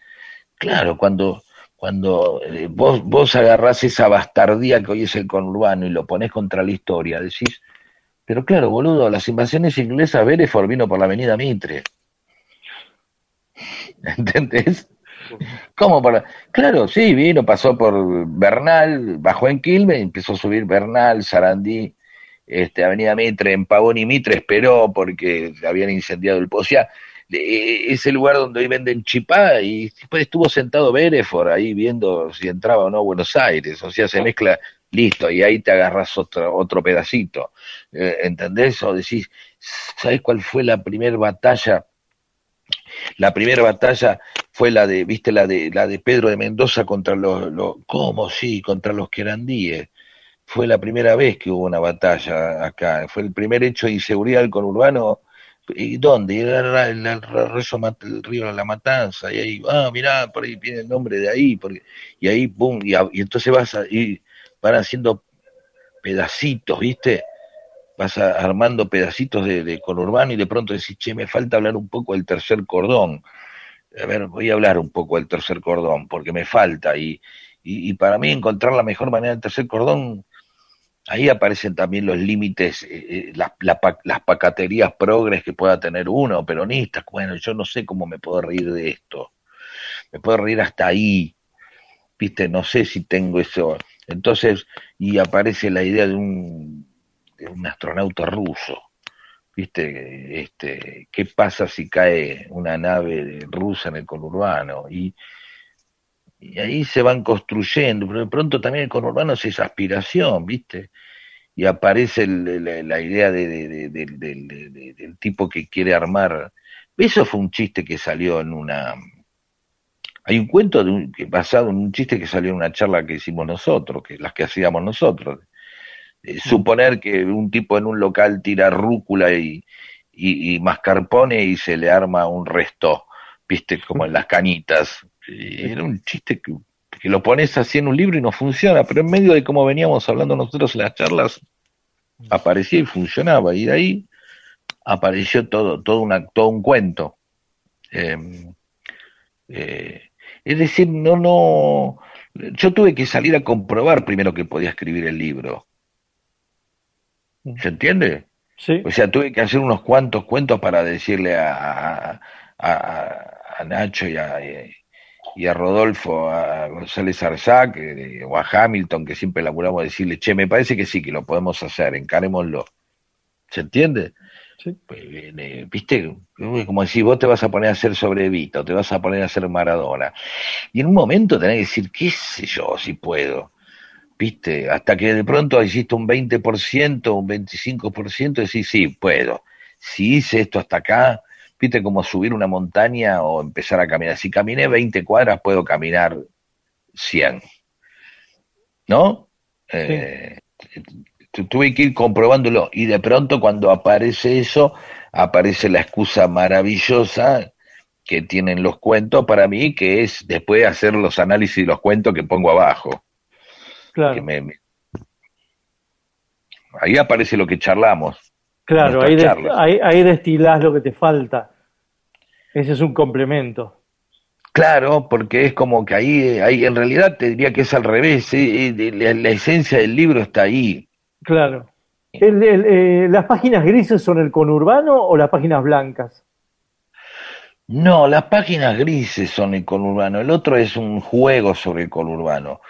claro, cuando, cuando eh, vos, vos agarrás esa bastardía que hoy es el conurbano y lo pones contra la historia, decís, pero claro, boludo, las invasiones inglesas, Bereford vino por la avenida Mitre. ¿Entendés? ¿Cómo para? Claro, sí, vino, pasó por Bernal, bajó en Quilmes, empezó a subir Bernal, Sarandí, este, Avenida Mitre, en Pavón y Mitre, esperó porque habían incendiado el pozo. Sea, es el lugar donde hoy venden chipá y después estuvo sentado Bereford ahí viendo si entraba o no a Buenos Aires. O sea, se mezcla, listo, y ahí te agarras otro, otro pedacito. Eh, ¿Entendés? O decís, ¿sabes cuál fue la primera batalla? La primera batalla fue la de, viste, la de, la de Pedro de Mendoza contra los, los ¿cómo? Sí, contra los querandíes. Fue la primera vez que hubo una batalla acá. Fue el primer hecho de inseguridad del conurbano. ¿Y dónde? Era el, el, el, río la Matanza. Y ahí, ah, mirá, por ahí viene el nombre de ahí. Porque, y ahí, pum, y, y entonces vas a, y van haciendo pedacitos, ¿viste? Vas armando pedacitos de, de conurbano y de pronto decís, che, me falta hablar un poco del tercer cordón a ver, voy a hablar un poco del tercer cordón, porque me falta, y, y, para mí encontrar la mejor manera del tercer cordón, ahí aparecen también los límites, eh, las, la, las pacaterías progres que pueda tener uno, peronistas, bueno, yo no sé cómo me puedo reír de esto, me puedo reír hasta ahí, viste, no sé si tengo eso, entonces, y aparece la idea de un, un astronauta ruso, viste, este, qué pasa si cae una nave rusa en el conurbano y, y ahí se van construyendo, pero de pronto también el conurbano es aspiración, viste, y aparece la, idea de, de, de, del tipo que quiere armar, eso fue un chiste que salió en una, hay un cuento un, basado en un chiste que salió en una charla que hicimos nosotros, que las que hacíamos nosotros, eh, suponer que un tipo en un local tira rúcula y, mascarpone y se le arma un resto, viste, como en las cañitas. Era un chiste que, lo pones así en un libro y no funciona, pero en medio de cómo veníamos hablando nosotros en las charlas, aparecía y funcionaba, y de ahí apareció todo, todo, una, todo un cuento. Eh, eh, es decir, no, no, yo tuve que salir a comprobar primero que podía escribir el libro ¿Se entiende? Sí. O sea, tuve que hacer unos cuantos cuentos para decirle a, a, a Nacho y a, y a Rodolfo, a González Arzac eh, o a Hamilton, que siempre laburamos, decirle, che, me parece que sí, que lo podemos hacer, encarémoslo. ¿Se entiende? Sí. Pues, eh, Viste, como decir, vos te vas a poner a hacer sobre Vito, te vas a poner a hacer Maradona. Y en un momento tenés que decir, qué sé yo, si puedo. ¿Viste? Hasta que de pronto hiciste un 20%, un 25%, decís, sí, puedo. Si hice esto hasta acá, ¿viste? Como subir una montaña o empezar a caminar. Si caminé 20 cuadras, puedo caminar 100. ¿No? Sí. Eh, tuve que ir comprobándolo. Y de pronto, cuando aparece eso, aparece la excusa maravillosa que tienen los cuentos para mí, que es después hacer los análisis de los cuentos que pongo abajo. Claro. Me, me... Ahí aparece lo que charlamos. Claro, ahí, de, ahí, ahí, destilás lo que te falta. Ese es un complemento. Claro, porque es como que ahí, ahí en realidad te diría que es al revés. ¿eh? La, la, esencia del libro está ahí. Claro. El, el, eh, ¿Las páginas grises son el conurbano o las páginas blancas? No, las páginas grises son el conurbano. El otro es un juego sobre el conurbano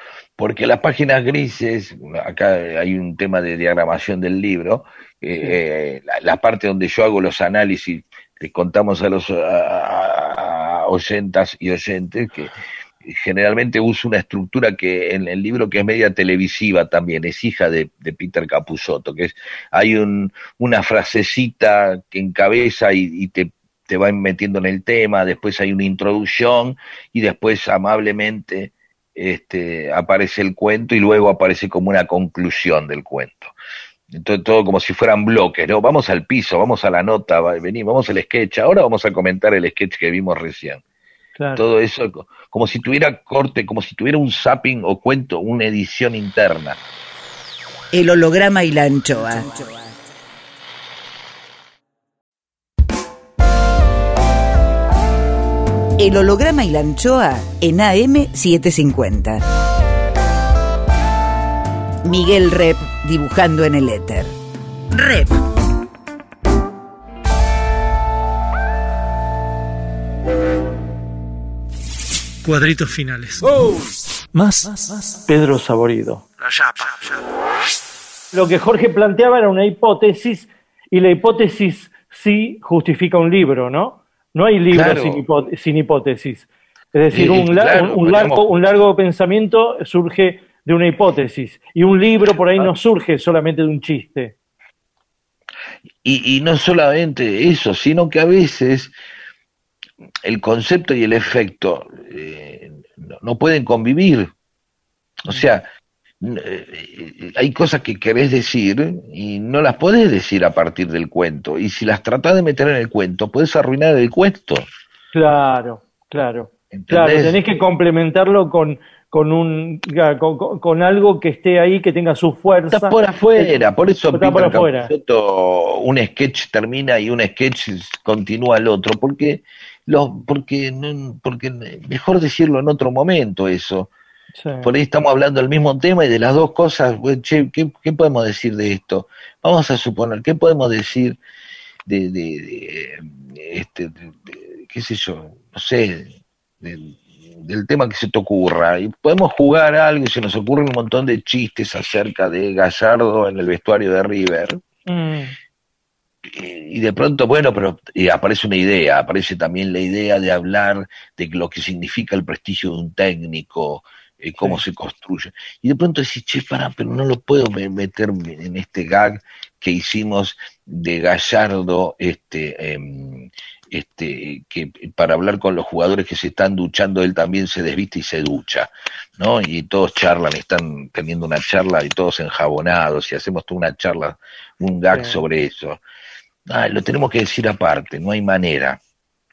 porque las páginas grises, acá hay un tema de diagramación del libro, eh, la, la, parte donde yo hago los análisis, les contamos a los a, a oyentas y oyentes que generalmente uso una estructura que en el libro que es media televisiva también, es hija de, de Peter Capusotto, que es, hay un, una frasecita que encabeza y, y te, te va metiendo en el tema, después hay una introducción y después amablemente este, aparece el cuento y luego aparece como una conclusión del cuento. Entonces, todo como si fueran bloques, ¿no? Vamos al piso, vamos a la nota, venimos, vamos al sketch, ahora vamos a comentar el sketch que vimos recién. Claro. Todo eso como si tuviera corte, como si tuviera un zapping o cuento, una edición interna. El holograma y la anchoa. El holograma y la anchoa en AM750. Miguel Rep dibujando en el éter. Rep. Cuadritos finales. Más Pedro Saborido. Lo que Jorge planteaba era una hipótesis y la hipótesis sí justifica un libro, ¿no? No hay libro Claro. sin, hipó- sin hipótesis. Es decir, un, la- claro, un- un largo, un largo pensamiento surge de una hipótesis y un libro por ahí Ah. no surge solamente de un chiste. Y, y no solamente eso, sino que a veces el concepto y el efecto eh, no, no pueden convivir. O sea, hay cosas que querés decir y no las podés decir a partir del cuento. Y si las tratás de meter en el cuento, puedes arruinar el cuento. Claro, claro. ¿entendés? Claro, tenés que complementarlo con, con, un, con, algo que esté ahí, que tenga su fuerza. Está por afuera, por eso Está por afuera. Un sketch termina y un sketch continúa el otro, porque los, porque porque mejor decirlo en otro momento eso. Sí. Por ahí estamos hablando del mismo tema y de las dos cosas, pues, che, ¿qué, qué podemos decir de esto? Vamos a suponer, ¿qué podemos decir de, de, de, este, de- qué sé yo, no sé, del, del tema que se te ocurra? Y podemos jugar algo y se nos ocurren un montón de chistes acerca de Gallardo en el vestuario de River. Mm, Y y de pronto, bueno, pero y aparece una idea, aparece también la idea de hablar de lo que significa el prestigio de un técnico, eh, cómo se construye. Y de pronto decís, che, para, pero no lo puedo me- meter en este gag que hicimos de Gallardo, este, em, este, que para hablar con los jugadores que se están duchando, él también se desviste y se ducha, ¿no? Y todos charlan, están teniendo una charla y todos enjabonados, y hacemos toda una charla, un gag Sí. sobre eso. Ah, lo tenemos que decir aparte, no hay manera.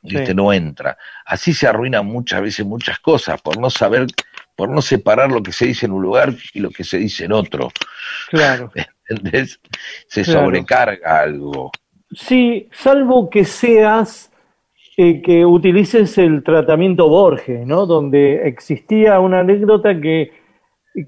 Sí. No entra. Así se arruinan muchas veces muchas cosas, por no saber, por no separar lo que se dice en un lugar y lo que se dice en otro. claro. ¿Entendés? Se Claro. sobrecarga algo. Sí, salvo que seas, eh, que utilices el tratamiento Borges, ¿no? Donde existía una anécdota que,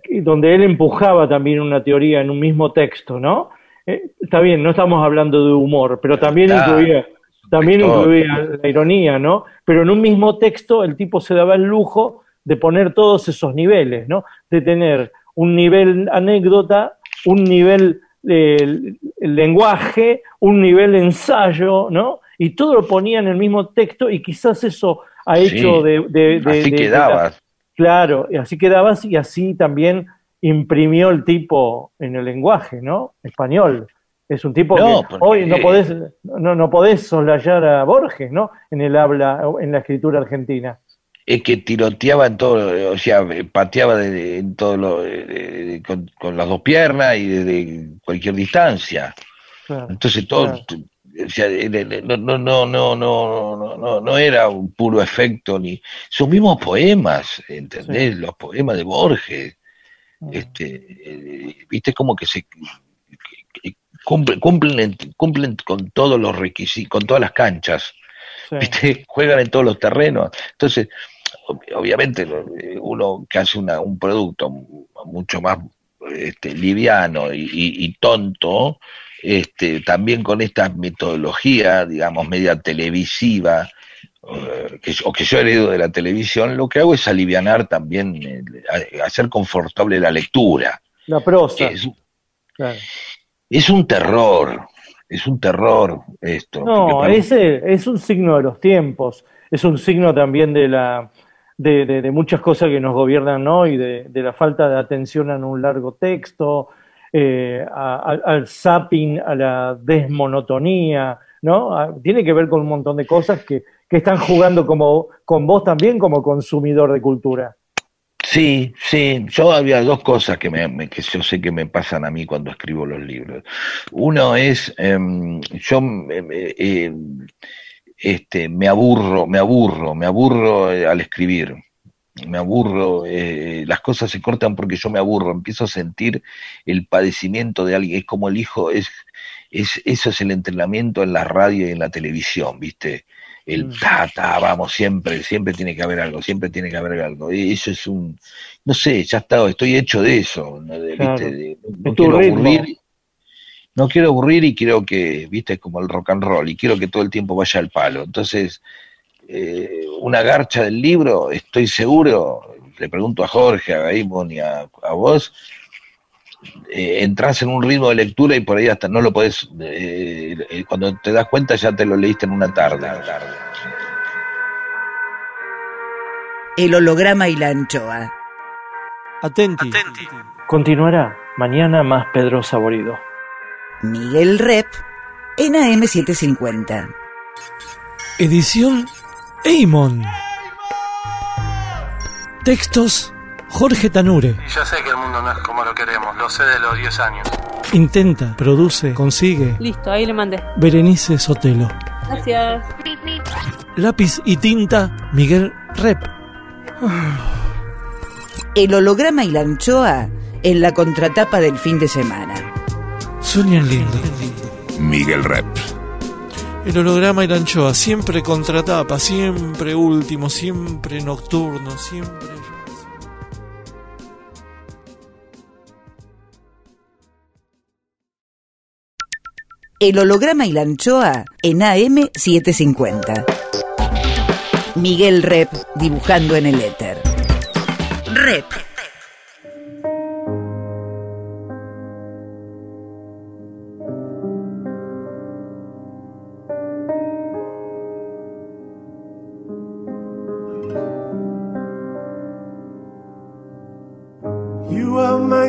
que- donde él empujaba también una teoría en un mismo texto, ¿no? Eh, está bien, no estamos hablando de humor, pero también Claro, incluía, también incluía la ironía, ¿no? Pero en un mismo texto el tipo se daba el lujo de poner todos esos niveles, ¿no? De tener un nivel anécdota, un nivel eh, lenguaje, un nivel ensayo, ¿no? Y todo lo ponía en el mismo texto y quizás eso ha Sí, hecho de... de- de- Así quedabas. Claro, y así quedabas y así también imprimió el tipo en el lenguaje, ¿no? Español. Es un tipo No, que hoy no podés, no, no podés soslayar a Borges, ¿no? En el habla, en la escritura argentina. Es que tiroteaba en todo, o sea, pateaba de- de- en todo lo, de- con, con las dos piernas y desde cualquier distancia. Claro. Entonces todo, Claro. o sea, no, no, no, no, no, no, no, no era un puro efecto ni sus mismos poemas, ¿entendés? Los poemas de Borges, este, eh, viste como que se que- cumplen, cumplen, cumplen con todos los requisitos, con todas las canchas, Sí. ¿viste? Juegan en todos los terrenos. Entonces, obviamente, eh, uno que hace una, un producto mucho más este, liviano y, y- y tonto, este, también con esta metodología, digamos, media televisiva, eh, que, yo- o que yo heredo de la televisión, lo que hago es alivianar también, eh, hacer confortable la lectura. La prosa. es, claro. es un terror, es un terror esto. No, porque ese es un signo de los tiempos, es un signo también de la de, muchas cosas que nos gobiernan hoy, de, la falta de atención a un largo texto, eh, al- zapping, a la desmonotonía, ¿no? Tiene que ver con un montón de cosas que, que están jugando como con vos también como consumidor de cultura. Sí, sí, yo había dos cosas que, me, que yo sé que me pasan a mí cuando escribo los libros. Uno es, em, yo em, eh, eh, este, me aburro, me aburro, me aburro eh, al escribir. Me aburro, eh, las cosas se cortan porque yo me aburro, empiezo a sentir el padecimiento de alguien, es como el hijo, es, es, eso es el entrenamiento en la radio y en la televisión, ¿viste? el Mm. ta, ta, vamos, siempre, siempre tiene que haber algo, siempre tiene que haber algo. Y eso es un, no sé, ya está, estoy hecho de eso. ¿viste? De- no Es quiero aburrir, no quiero aburrir y quiero que, viste, es como el rock and roll, y quiero que todo el tiempo vaya al palo. Entonces, eh, una garcha del libro, estoy seguro, le pregunto a Jorge, a Gaimon y a, a vos, eh, entras en un ritmo de lectura y por ahí hasta no lo podés, eh, cuando te das cuenta ya te lo leíste en una tarde. El holograma y la anchoa. Atenti. Continuará mañana más Pedro Saborido. Miguel Rep en AM750. Edición Eimon. Textos Jorge Tanure. Y ya sé que el mundo no es como lo queremos, lo sé de los 10 años. Intenta, produce, consigue. Listo, ahí le mandé. Berenice Sotelo. Gracias. Lápiz y tinta Miguel Rep. El holograma y la anchoa en la contratapa del fin de semana. Sueñan lindo. Miguel Rep. El holograma y la anchoa, siempre contratapa, siempre último, siempre nocturno, siempre. El holograma y la anchoa en AM750. Miguel Rep dibujando en el éter. Rep.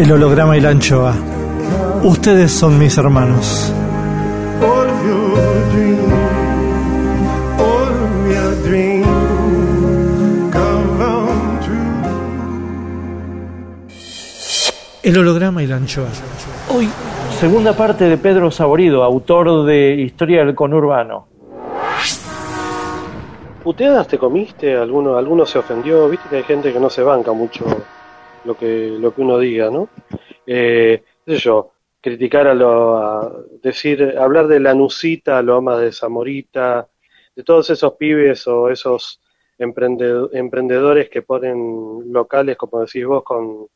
El holograma y la anchoa. Ustedes son mis hermanos. El holograma y la anchoa. Hoy, Segunda parte de Pedro Saborido, autor de Historia del Conurbano. ¿Puteadas te comiste? ¿Alguno, alguno se ofendió? Viste que hay gente que no se banca mucho lo que, lo que uno diga, ¿no? Eh, sé yo, criticar a lo, a decir, hablar de la Nusita, Loma de Zamorita, de todos esos pibes o esos emprende- emprendedores que ponen locales, como decís vos, con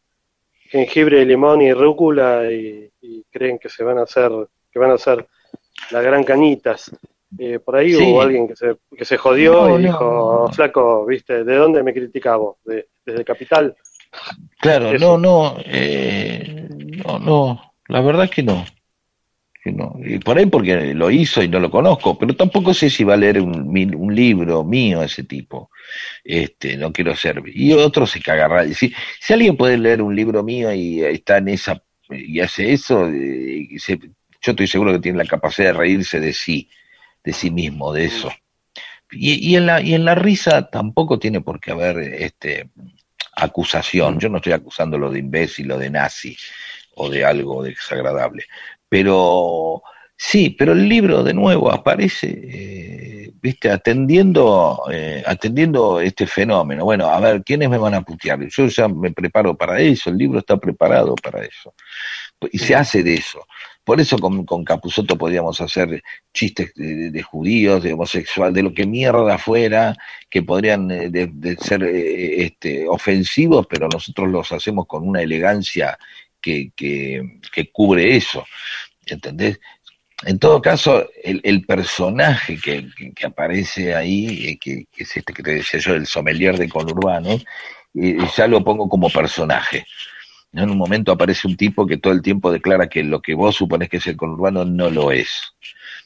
jengibre, limón y rúcula y, y creen que se van a hacer, que van a hacer la gran cañitas. Eh, por ahí Sí. hubo alguien que se, que se jodió No, y dijo, no. flaco, viste, ¿de dónde me criticamos? ¿De, ¿Desde Capital? Claro, Eso. no, no, eh, no, no, la verdad que no. Que no. Y por ahí porque lo hizo y no lo conozco, pero tampoco sé si va a leer un, un libro mío ese tipo. Este, no quiero ser. Y otro se cagará. Si, si alguien puede leer un libro mío y está en esa y hace eso, eh, y se- yo estoy seguro que tiene la capacidad de reírse de sí, de sí mismo, de eso. Y, y en la y en la risa tampoco tiene por qué haber este acusación. Yo no estoy acusándolo de imbécil o de nazi o de algo desagradable. Pero sí, pero el libro de nuevo aparece, eh, viste, atendiendo, eh, atendiendo este fenómeno. Bueno, a ver, ¿quiénes me van a putear? Yo ya me preparo para eso, el libro está preparado para eso. Y se hace de eso. Por eso con, con Capusotto podíamos hacer chistes de, judíos, de homosexual, de lo que mierda fuera, que podrían eh, de, de ser eh, este, ofensivos, pero nosotros los hacemos con una elegancia que, que, que cubre eso. ¿entendés? En todo caso, el, personaje que, que- que aparece ahí, eh, que, que es este que te decía yo, el sommelier de conurbano, eh, ya lo pongo como personaje. En un momento aparece un tipo que todo el tiempo declara que lo que vos suponés que es el conurbano no lo es.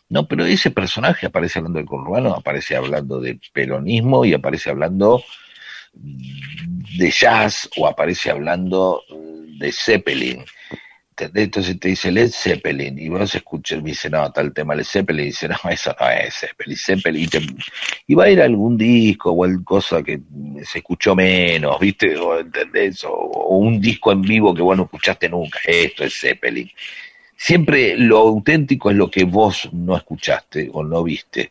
No, pero ese personaje aparece hablando del conurbano, aparece hablando de peronismo y aparece hablando de jazz o aparece hablando de Zeppelin. ¿Entendés? Entonces te dice Led Zeppelin y vos escuchas, me dice, no, tal tema Led Zeppelin, y dice, no, eso no es Zeppelin, Zeppelin, y, te- y va a ir a algún disco o alguna cosa que se escuchó menos, ¿viste? O, ¿entendés? O, un disco en vivo que vos no escuchaste nunca, esto es Zeppelin. Siempre lo auténtico es lo que vos no escuchaste o no viste,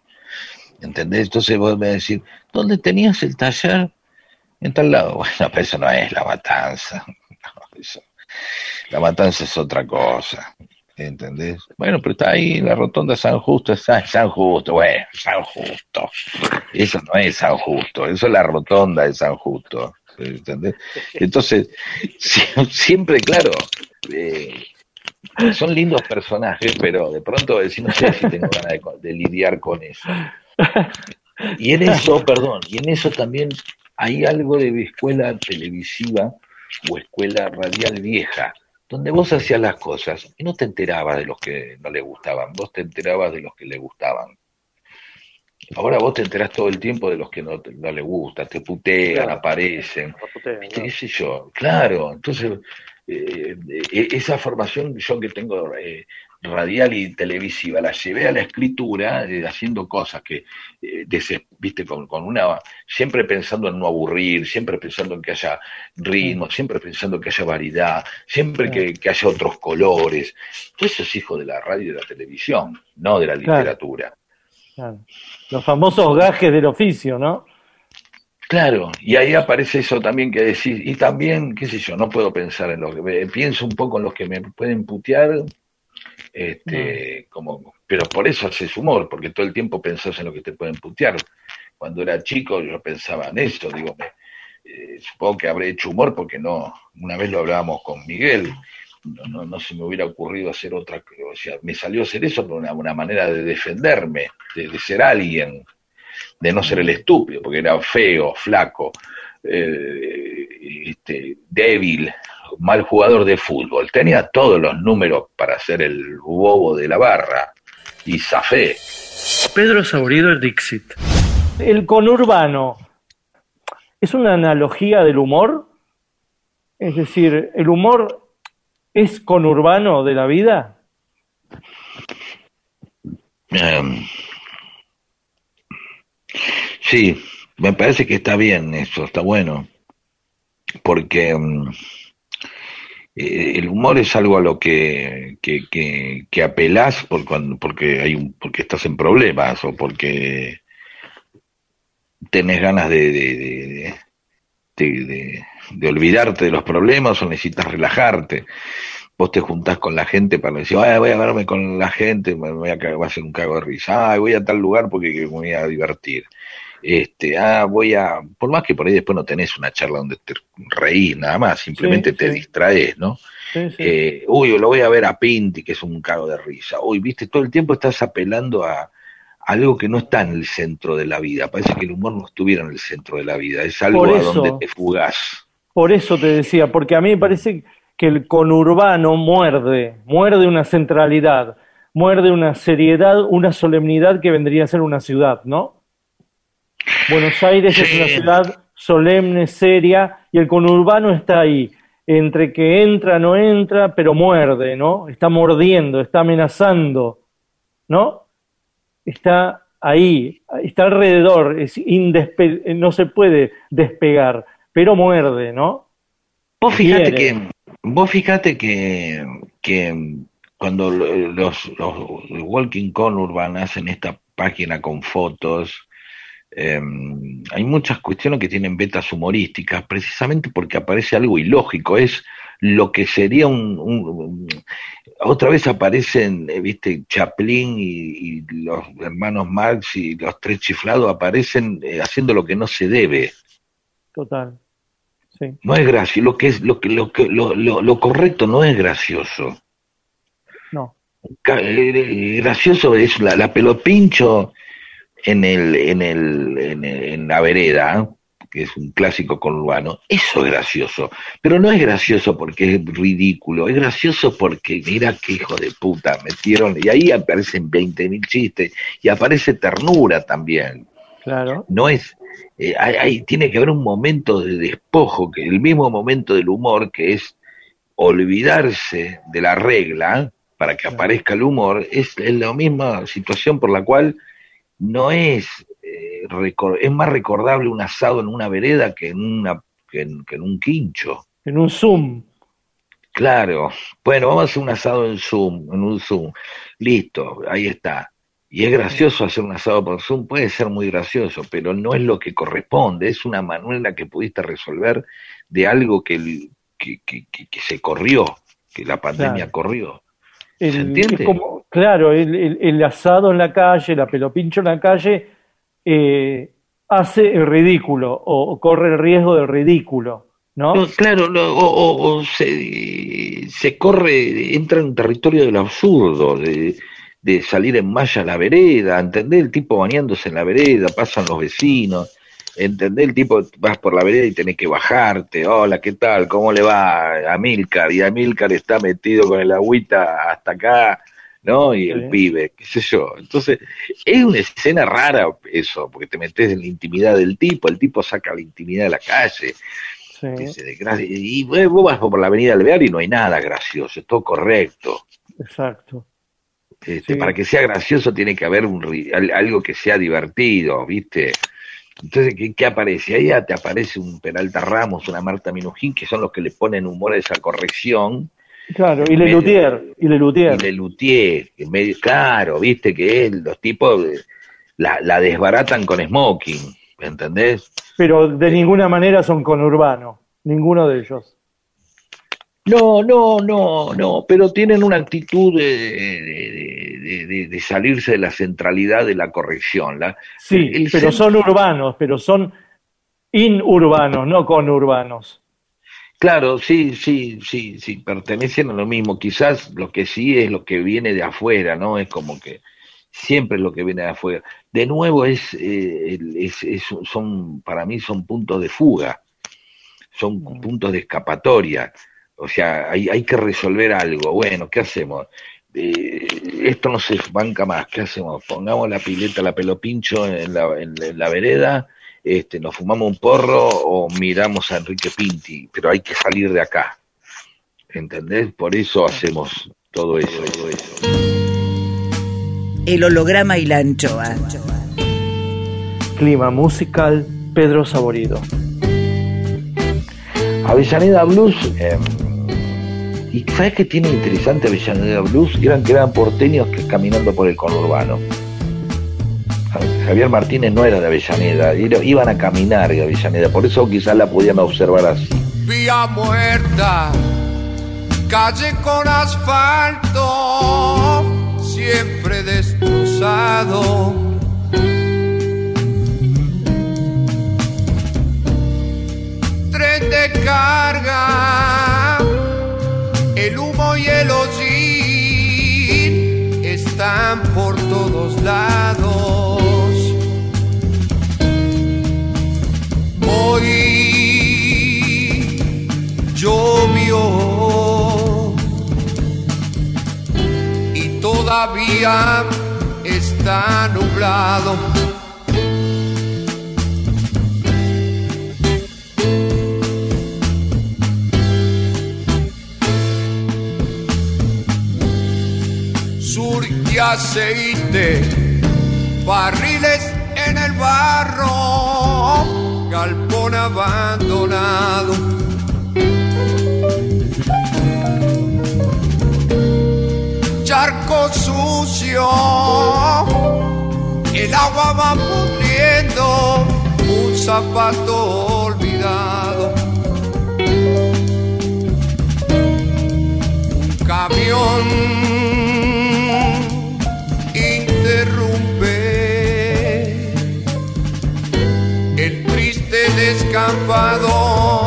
¿entendés? Entonces vos me decís, ¿dónde tenías el taller? En tal lado. Bueno, pero eso no es la matanza. No, eso- la matanza es otra cosa. ¿Entendés? Bueno, pero está ahí la rotonda San Justo, es San, San Justo, bueno, San Justo. Eso no es San Justo, eso es la rotonda de San Justo. ¿Entendés? Entonces, sie- siempre, claro, eh, son lindos personajes, pero de pronto decir, no sé si tengo ganas de, de lidiar con eso. Y en eso, perdón, y en eso también hay algo de escuela televisiva o escuela radial vieja, donde vos hacías las cosas y no te enterabas de los que no le gustaban, vos te enterabas de los que le gustaban. Ahora vos te enterás todo el tiempo de los que no, no le gustan, te putean, Claro. aparecen. ¿no? qué sé yo, claro, entonces eh, eh, esa formación yo que tengo eh, radial y televisiva la llevé a la escritura eh, haciendo cosas que, eh, viste, con, con una, siempre pensando en no aburrir, siempre pensando en que haya ritmo, siempre pensando que haya variedad, siempre que, que haya otros colores. Todo eso es hijo de la radio y de la televisión, no de la literatura. Claro. Los famosos gajes del oficio, ¿no? Claro, y ahí aparece eso también que decís, y también, qué sé yo, no puedo pensar en lo que, me- pienso un poco en los que me pueden putear, este, como, pero por eso haces humor, porque todo el tiempo pensás en lo que te pueden putear. Cuando era chico yo pensaba en eso, digo, me- eh, supongo que habré hecho humor porque no, una vez lo hablábamos con Miguel, no, no, no se me hubiera ocurrido hacer otra, o sea, me salió hacer eso por una, una manera de defenderme, de, de ser alguien, de no ser el estúpido, porque era feo, flaco, eh, este, débil, mal jugador de fútbol. Tenía todos los números para ser el bobo de la barra y zafé. Pedro Saborido el Dixit. El conurbano es una analogía del humor. Es decir, ¿el humor es conurbano de la vida? Em, sí, me parece que está bien eso, está bueno, porque em, eh, el humor es algo a lo que, que, que, apelás por cuando, porque, hay un, porque estás en problemas o porque tenés ganas de, de, de, olvidarte de los problemas o necesitas relajarte. Vos te juntás con la gente para decir, "Ay, voy a verme con la gente, me voy a, voy a hacer un cago de risa, Ay, voy a tal lugar porque me voy a divertir. Este, ah, voy a, por más que por ahí después no tenés una charla donde te reís nada más, simplemente Sí, te sí. distraes, ¿no? Sí. Eh, uy, lo voy a ver a Pinti, que es un cago de risa. Uy, viste, todo el tiempo estás apelando a algo que no está en el centro de la vida. Parece que el humor no estuviera en el centro de la vida. Es algo a donde te fugás. Por eso te decía, porque a mí me parece que el conurbano muerde, muerde una centralidad, muerde una seriedad, una solemnidad que vendría a ser una ciudad, ¿no? Buenos Aires es una ciudad solemne, seria, y el conurbano está ahí, entre que entra, no entra, pero muerde, ¿no? Está mordiendo, está amenazando, ¿no? Está ahí, está alrededor, es no se puede despegar, pero muerde, ¿no? Vos fíjate que, vos fíjate que, que cuando lo- los, los Walking Conurban hacen esta página con fotos, eh, hay muchas cuestiones que tienen vetas humorísticas, precisamente porque aparece algo ilógico, es lo que sería un, un- un- otra vez aparecen, eh, viste, Chaplin y, y los hermanos Marx y los tres chiflados aparecen eh, haciendo lo que no se debe. Total. Sí. No es gracioso, lo que es lo que lo que lo, lo, lo correcto no es gracioso. No. Eh, gracioso es la, la pelopincho en el, en el, en, el- en la vereda, que es un clásico conurbano, eso es gracioso, pero no es gracioso porque es ridículo, es gracioso porque mira qué hijo de puta metieron, y ahí aparecen 20.000 chistes, y aparece ternura también, Claro. no es, eh, hay, hay- tiene que haber un momento de despojo, que el mismo momento del humor, que es olvidarse de la regla para que aparezca el humor, es, es la misma situación por la cual no es, eh, es más recordable un asado en una vereda que en, una, que en, que en un quincho. En un Zoom. Claro, bueno, vamos a hacer un asado en Zoom, en un Zoom. Listo, ahí está. Y es gracioso hacer un asado por Zoom, puede ser muy gracioso, pero no es lo que corresponde, es una manera que pudiste resolver de algo que, que, que- se corrió, que la pandemia Claro. corrió. El- ¿Se entiende? es como- claro, el, el- el asado en la calle, la pelopincho en la calle, eh, hace el ridículo o, corre el riesgo del ridículo, ¿no? Claro, no, o, o- se, se corre, entra en un territorio del absurdo, de, salir en malla a la vereda, ¿entendés? El tipo bañándose en la vereda, pasan los vecinos, ¿entendés? El tipo, vas por la vereda y tenés que bajarte, hola, ¿qué tal? ¿Cómo le va a Milcar? Y Amilcar está metido con el agüita hasta acá, ¿no? Y el Sí. pibe, qué sé yo. Entonces, es una escena rara eso, porque te metes en la intimidad del tipo, el tipo saca la intimidad de la calle, Sí, que se desgracia. Y vos vas por la avenida Alvear y no hay nada gracioso, es todo correcto. exacto. Este, Sí. Para que sea gracioso tiene que haber un, algo que sea divertido, ¿viste? Entonces, ¿qué, qué aparece? Ahí te aparece un Peralta Ramos, una Marta Minujín, que son los que le ponen humor a esa corrección. Claro, y medio- Lelutier, y Lelutier. Y Lelutier, en medio, claro, ¿viste? Que él, los tipos eh, la, la desbaratan con smoking, ¿entendés? Pero de ninguna manera son conurbanos, ninguno de ellos. No, no, no, no, pero tienen una actitud de, de- de- de- de salirse de la centralidad de la corrección. La, Sí, el pero son urbanos, pero son inurbanos, no conurbanos. Claro, sí, sí, sí, sí, pertenecen a lo mismo. Quizás lo que sí es lo que viene de afuera, ¿no? Es como que siempre es lo que viene de afuera. De nuevo es, eh, es- es- son, para mí son puntos de fuga, son puntos de escapatoria. O sea, hay, hay que resolver algo. Bueno, ¿qué hacemos? Eh, esto no se banca más. ¿Qué hacemos? Pongamos la pileta, la pelo pincho en la, en la- en la vereda, este, nos fumamos un porro o miramos a Enrique Pinti, pero hay que salir de acá. ¿Entendés? Por eso hacemos todo eso. Todo eso. El holograma y la anchoa. Clima musical, Pedro Saborido. Avellaneda Blues, eh, ¿y sabes qué tiene interesante Avellaneda Blues? Eran que eran porteños que caminando por el conurbano. Javier Martínez no era de Avellaneda, iban a caminar de Avellaneda, por eso quizás la podían observar así. Vía muerta, calle con asfalto, siempre destrozado. Tren de carga, el humo y el hollín están por todos lados. Todavía está nublado. Surge aceite, barriles en el barro, galpón abandonado. Charco sucio, el agua va pudriendo, un zapato olvidado. Un camión interrumpe el triste descampado.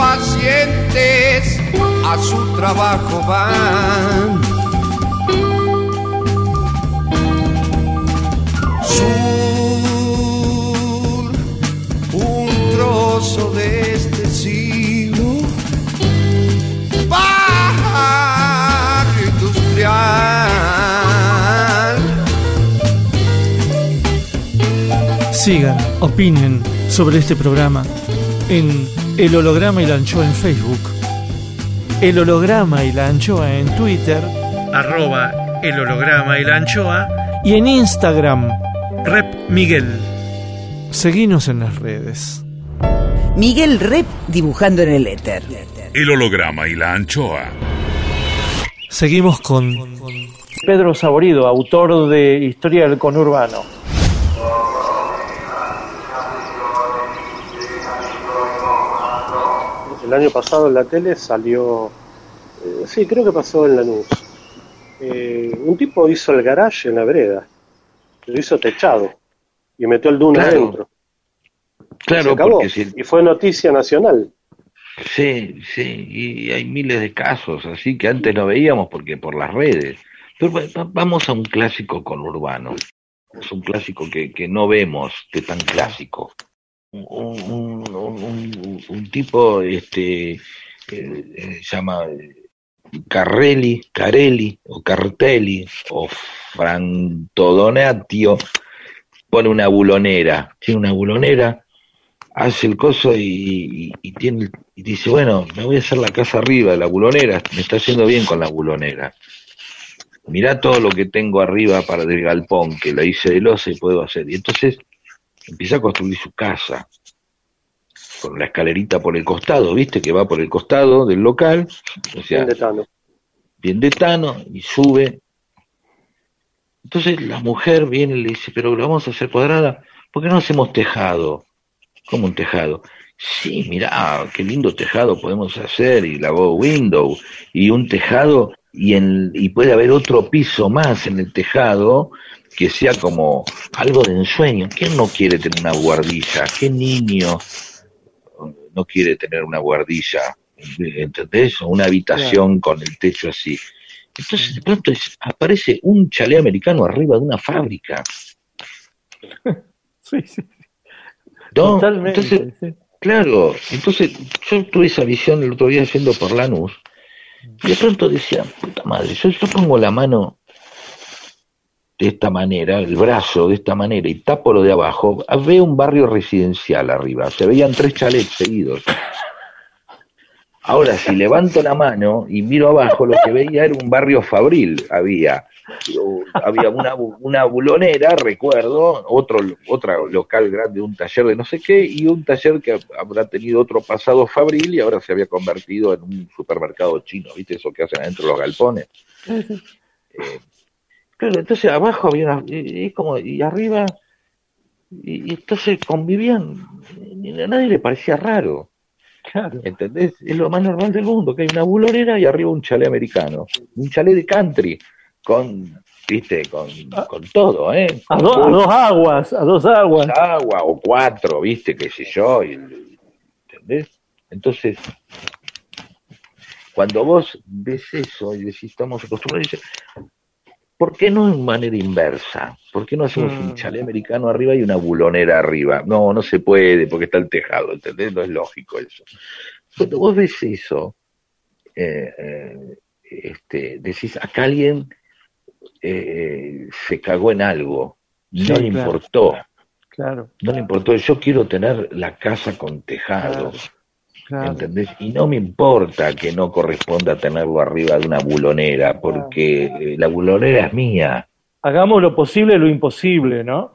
Fumando impacientes a su trabajo van. Sur, un trozo de este siglo, barrio industrial. Sigan, opinen sobre este programa en El Holograma y la Anchoa en Facebook, El Holograma y la Anchoa en Twitter, arroba El Holograma y la Anchoa, y en Instagram, Rep Miguel. Seguinos en las redes. Miguel Rep dibujando en el éter. El holograma y la anchoa. Seguimos con Pedro Saborido, autor de Historia del Conurbano. El año pasado en la tele salió, eh, sí, creo que pasó en Lanús. Eh, un tipo hizo el garage en la vereda, lo hizo techado y metió el duna Claro. adentro. Claro, Se acabó. porque si, Y fue noticia nacional. Sí, sí, y hay miles de casos así que antes no veíamos porque por las redes. Pero va- va- vamos a un clásico conurbano. Es un clásico que, que no vemos de tan clásico. Un, tipo, este, eh, eh, se llama eh, Carrelli, Carelli, o Cartelli, o Frantodonatio, pone una bulonera, tiene una bulonera, hace el coso y tiene, y dice, bueno, me voy a hacer la casa arriba de la bulonera, me está haciendo bien con la bulonera. Mirá todo lo que tengo arriba para del galpón, que la hice de losa y puedo hacer. Y entonces empieza a construir su casa, con la escalerita por el costado, ¿viste? Que va por el costado del local, o sea, Bien de Tano. bien de Tano, y sube. Entonces la mujer viene y le dice, pero lo vamos a hacer cuadrada, ¿por qué no hacemos tejado? como un tejado? Sí, mirá, qué lindo tejado podemos hacer, y la bow window, y un tejado, y, en, y puede haber otro piso más en el tejado que sea como algo de ensueño. ¿Quién no quiere tener una guardilla? ¿Qué niño no quiere tener una guardilla? ¿Entendés? O una habitación con el techo así. Entonces de pronto es- aparece un chalet americano arriba de una fábrica. Sí, sí, ¿no? totalmente. Entonces, sí. Claro, entonces yo tuve esa visión el otro día yendo por Lanús y de pronto decía, puta madre, yo, yo pongo la mano de esta manera, el brazo de esta manera y tapo lo de abajo, veo un barrio residencial arriba, se veían tres chalets seguidos. Ahora, si levanto la mano y miro abajo, lo que veía era un barrio fabril, había había una, una bulonera, recuerdo, otro otra local grande, un taller de no sé qué, y un taller que habrá tenido otro pasado fabril y ahora se había convertido en un supermercado chino, ¿viste? Eso que hacen adentro los galpones. Eh, claro, entonces abajo había una, y, y como, y arriba, y, y entonces convivían, y a nadie le parecía raro. Claro. ¿Entendés? Es lo más normal del mundo, que hay una bulonera y arriba un chalet americano, un chalet de country, con, viste, con, con todo, ¿eh? A, Con do- a dos aguas, a dos aguas. agua o cuatro, viste, qué sé yo, y- ¿entendés? Entonces, cuando vos ves eso y decís, estamos acostumbrados, dices, ¿por qué no en manera inversa? ¿Por qué no hacemos Mm. un chalet americano arriba y una bulonera arriba? No, no se puede porque está el tejado, ¿entendés? No es lógico eso. Cuando vos ves eso, eh, eh, este, decís, acá alguien eh, se cagó en algo, no Sí, le claro. importó, Claro, no le importó, yo quiero tener la casa con tejado. claro. ¿Entendés? Y no me importa que no corresponda tenerlo arriba de una bulonera, porque eh, la bulonera es mía. Hagamos lo posible lo imposible, ¿no?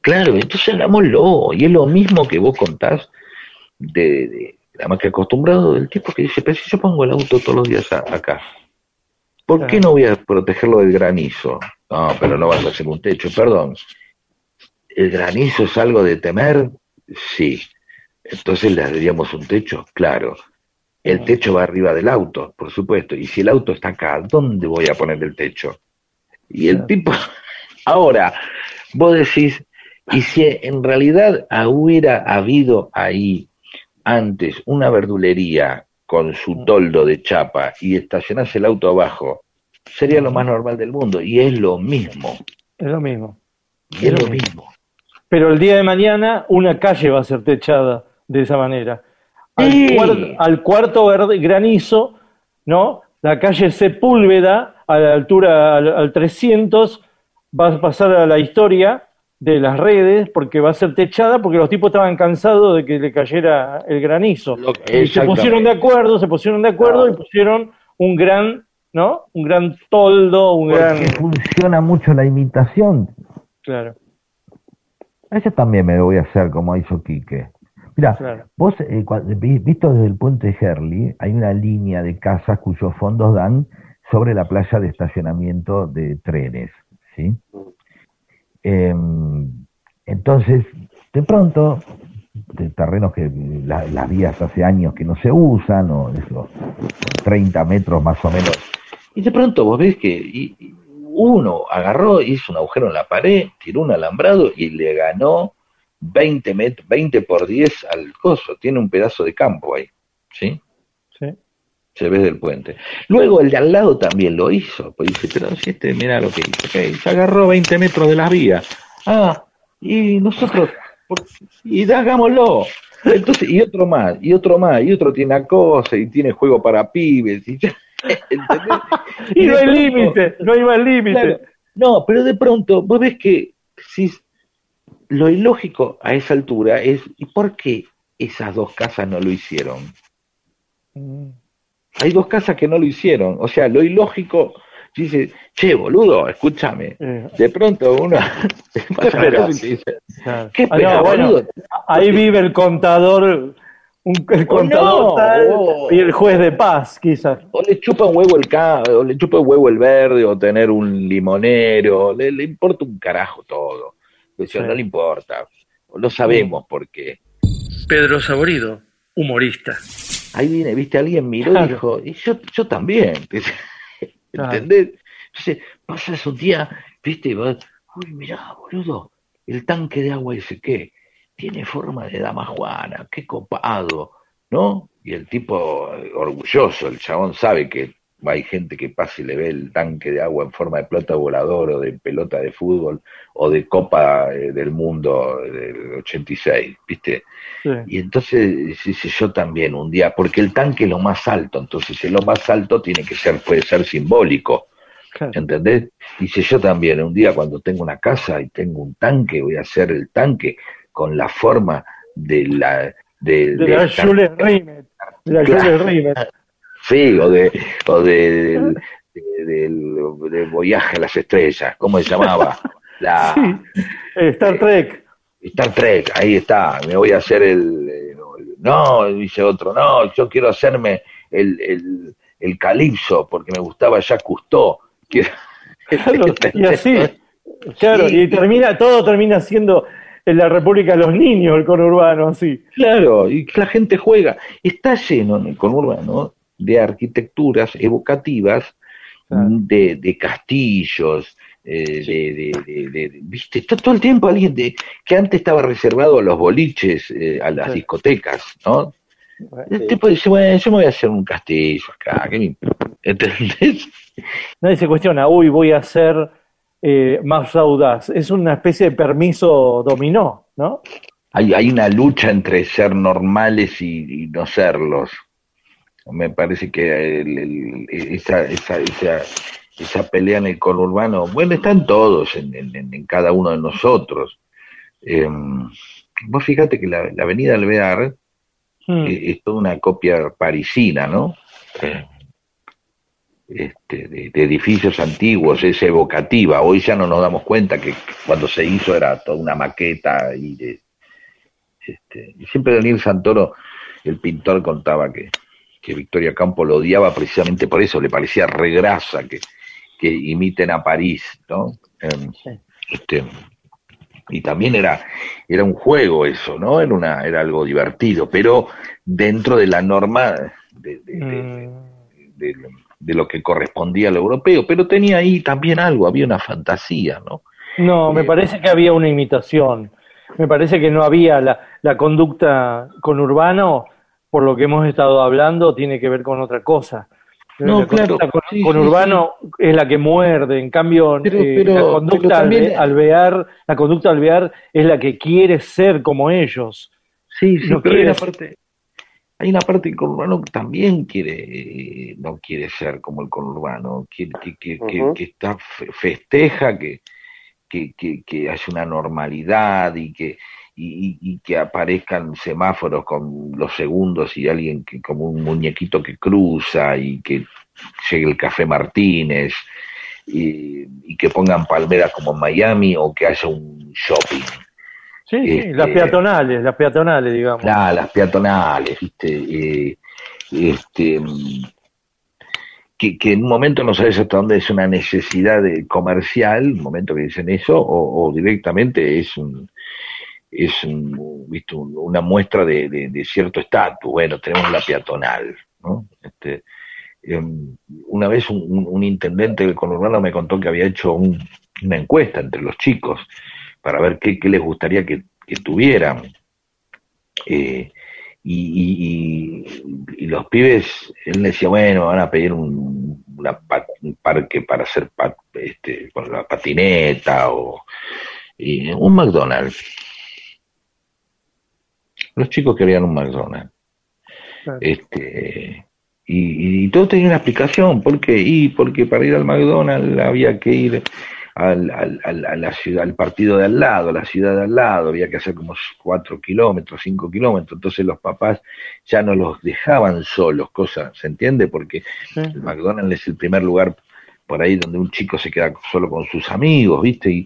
Claro, entonces hagámoslo. Y es lo mismo que vos contás de, de además que acostumbrado del tipo que dice, pero si yo pongo el auto todos los días a- acá, ¿por qué no voy a protegerlo del granizo? No, pero no vas a hacer un techo, perdón. ¿El granizo es algo de temer? Sí. Entonces le daríamos un techo, claro. El techo va arriba del auto, por supuesto. Y si el auto está acá, ¿dónde voy a poner el techo? Y el tipo, ahora, vos decís, y si en realidad hubiera habido ahí antes una verdulería con su toldo de chapa y estacionase el auto abajo, sería lo más normal del mundo. Y es lo mismo. Es lo mismo. Y es lo mismo. Pero el día de mañana una calle va a ser techada de esa manera. Al, Sí. cuar- al cuarto granizo, ¿no? La calle Sepúlveda, a la altura, al, al 300, va a pasar a la historia de las redes porque va a ser techada porque los tipos estaban cansados de que le cayera el granizo. Y se pusieron de acuerdo, se pusieron de acuerdo y pusieron un gran, ¿no? Un gran toldo, un gran... Funciona mucho la imitación. Claro, Eso también me lo voy a hacer como hizo Quique. Mira, claro. vos, eh, visto desde el puente Herley, hay una línea de casas cuyos fondos dan sobre la playa de estacionamiento de trenes, ¿sí? Em, entonces, de pronto, de terrenos que la- las vías hace años que no se usan, o esos 30 metros más o menos, Y de pronto vos ves que y- y uno agarró, hizo un agujero en la pared, tiró un alambrado y le ganó 20, met- 20 por 10 al coso. Tiene un pedazo de campo ahí, ¿sí? Sí. Se ve del puente. Luego el de al lado también lo hizo. Pues dice, pero si este, mira lo que hizo. se agarró 20 metros de las vías. Ah, y nosotros, por- y hagámoslo. Entonces, y otro más, y otro más, y otro tiene acoso, y tiene juego para pibes, y ya, no hay límite, no hay más límite. Claro. No, pero de pronto vos ves que si lo ilógico a esa altura es ¿y por qué esas dos casas no lo hicieron? Mm. Hay dos casas que no lo hicieron, o sea, lo ilógico dice, che, boludo, escúchame. Eh, De pronto uno pasa esperas? algo y te dice, claro. ¿qué Ah, no, bueno, boludo? ahí vive el contador, un, el contador no, tal, oh. y el juez de paz, quizás. O le chupa un huevo el ca o le chupa un huevo el verde, o tener un limonero, le, le importa un carajo todo. Sí. no le importa. Lo sabemos por qué. Pedro Saborido, humorista. Ahí viene, viste, alguien miró y dijo, y yo, yo también. Claro. ¿Entendés? Entonces, pasas un día, viste, y vas, uy, mirá, boludo, el tanque de agua ese qué, tiene forma de dama Juana, qué copado, ¿no? Y el tipo, eh, orgulloso, el chabón sabe que hay gente que pasa y le ve el tanque de agua en forma de pelota volador o de pelota de fútbol o de copa eh, del mundo del 86, ¿viste? Sí. Y entonces dice yo también un día, porque el tanque es lo más alto, entonces es lo más alto tiene que ser, puede ser simbólico, Claro. ¿entendés? Dice yo también, un día cuando tengo una casa y tengo un tanque, voy a hacer el tanque con la forma de la... De, De la Jules Rimet. De la Claro. Jules Rimet. Sí, o de, o de, del, de- del, Voyaje a las Estrellas, ¿cómo se llamaba? La, Sí. Eh, Star Trek. Star Trek, ahí está, me voy a hacer el... eh, No, dice otro, no, yo quiero hacerme el, el, el calipso, porque me gustaba ya. Quiero- Claro, y así. ¿eh? Claro, Sí. y termina, todo termina siendo en la República de los Niños, el conurbano, así. Claro, y la gente juega. Está lleno en el conurbano de arquitecturas evocativas Claro. de, de castillos, eh, de, de- de- de- viste, está todo el tiempo alguien de que antes estaba reservado a los boliches, eh, a las Sí. discotecas, ¿no? El tipo dice, bueno, yo me voy a hacer un castillo acá, ¿qué me? ¿Entendés? nadie se cuestiona, uy, voy a ser eh, más audaz. Es una especie de permiso dominó, ¿no? Hay, hay una lucha entre ser normales y, y no serlos. Me parece que el- el- esa, esa, esa, esa pelea en el conurbano, bueno, están todos en, en- en- cada uno de nosotros. Eh, vos fíjate que la, la avenida Alvear Hmm. eh, es toda una copia parisina, ¿no? Este, de, de edificios antiguos, es evocativa. Hoy ya no nos damos cuenta que cuando se hizo era toda una maqueta y de, este, siempre Daniel Santoro, el pintor, contaba que, que Victoria Campo lo odiaba precisamente por eso, le parecía regrasa que, que imiten a París, ¿no? Em, este, y también era, era un juego eso, ¿no? Era, una, era algo divertido, pero dentro de la norma de, de- de- de- de lo que correspondía al europeo, pero tenía ahí también algo, había una fantasía, ¿no? No, me parece que había una imitación. Me parece que no había la, la conducta con Urbano, por lo que hemos estado hablando, tiene que ver con otra cosa. No, la claro, con, sí, con sí, Urbano es la que muerde, en cambio Pero- eh, pero- la conducta también- alve- alvear, la conducta alvear es la que quiere ser como ellos. Sí, sí, No pero hay una parte, hay una parte que también quiere, eh, no quiere ser como el conurbano, que, que, que, que- está, fe- festeja que, que, que, que haya una normalidad y que, y, que aparezcan semáforos con los segundos y alguien que, como un muñequito que cruza y que llegue el café Martínez y, y que pongan palmeras como en Miami o que haya un shopping. Sí, sí, Este- las peatonales, las peatonales, digamos. Las peatonales, ¿viste? Eh, este, que, que en un momento no sabes hasta dónde es una necesidad de- comercial, un momento que dicen eso, o, o directamente es un, es un, ¿viste? un- una muestra de, cierto estatus. Bueno, tenemos la peatonal, ¿no? Este, em, una vez un, un- intendente del conurbano me contó que había hecho un- una encuesta entre los chicos para ver qué, qué les gustaría que, tuvieran. Eh, y, y- los pibes, él decía, bueno, van a pedir un, parque para hacer este, con la patineta o un McDonald's. Los chicos querían un McDonald's. Claro. Este, y, y todo tenía una explicación. ¿Por qué? Y porque para ir al McDonald's había que ir al, al- al- a la ciudad, al partido de al lado, a la ciudad de al lado, había que hacer como cuatro kilómetros, cinco kilómetros. Entonces los papás ya no los dejaban solos, cosa, ¿se entiende? Porque Sí. el McDonald's es el primer lugar por ahí donde un chico se queda solo con sus amigos, ¿viste? Y,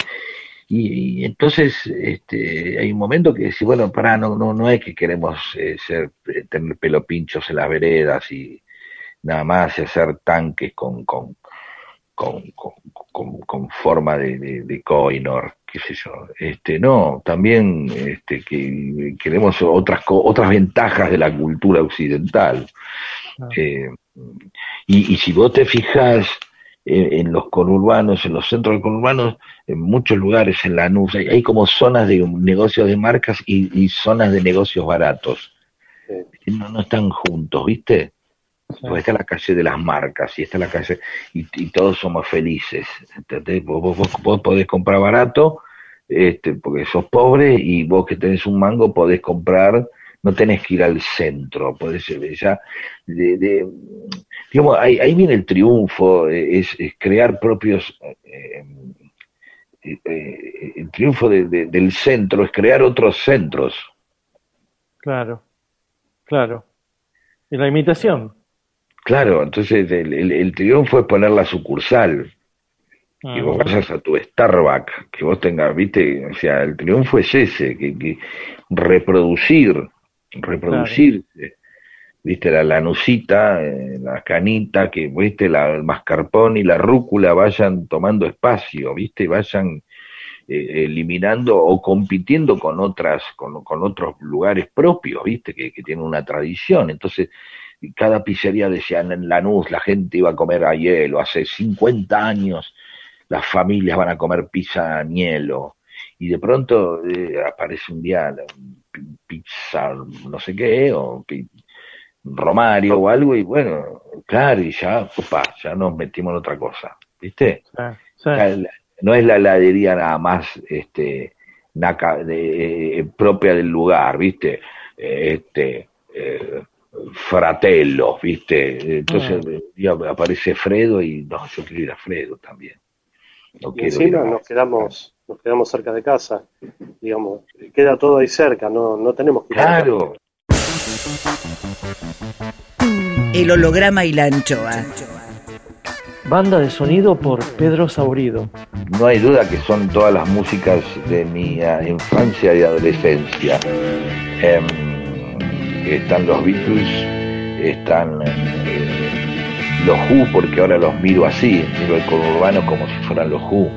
y, y entonces este, hay un momento que dice, bueno, pará, no, no, no es que queremos eh, ser, eh, tener pelo pinchos en las veredas y nada más y hacer tanques con, con, con, con, con- forma de, de, de Coinor, qué sé yo. Este, no, también este, que queremos otras, otras ventajas de la cultura occidental. Ah. Eh, y, y si vos te fijas en, los conurbanos, en los centros conurbanos, en muchos lugares en Lanús, hay, hay como zonas de negocios de marcas y, y zonas de negocios baratos. Sí. No, no están juntos, ¿viste? Pues está la calle de las marcas y está la calle y, y todos somos felices. ¿entendés? Vos, vos, vos- vos podés comprar barato este, porque sos pobre y vos que tenés un mango podés comprar, no tenés que ir al centro, podés ya de, de- digamos, ahí, ahí viene el triunfo, eh, es, es crear propios eh, eh, el triunfo de- de- del centro es crear otros centros. Claro, claro. Y la imitación. Claro, entonces el, el- el triunfo es poner la sucursal. Que vos Ah, vayas a tu Starbucks, que vos tengas, viste, o sea, el triunfo es ese, que, que reproducir, reproducir, eh, viste, la lanucita, eh, la canita, que, viste, la, el mascarpón y la rúcula vayan tomando espacio, viste, vayan eh, eliminando o compitiendo con otras, con, con otros lugares propios, viste, que, que tienen una tradición. Entonces, cada pizzería decía en Lanús la gente iba a comer a hielo, hace 50 años las familias van a comer pizza a hielo. Y de pronto eh, aparece un día pizza, no sé qué, o Romario o algo, y bueno, claro, y ya, opa, ya nos metimos en otra cosa, ¿viste? Sí, sí. Ya la- no es la heladería nada más este, naca- de- eh, propia del lugar, ¿viste? Este, eh, Fratello, ¿viste? Entonces un día aparece Fredo y no, yo quiero ir a Fredo también. No Y quiero ir encima a- nos quedamos, nos quedamos cerca de casa, digamos, queda todo ahí cerca, no, no tenemos que Claro, El holograma y la anchoa. Banda de sonido por Pedro Saurido. no hay duda que son todas las músicas de mi ah, infancia y adolescencia. Em, están los Beatles, están eh, los Who, porque ahora los miro así, miro el conurbano como si fueran los Who.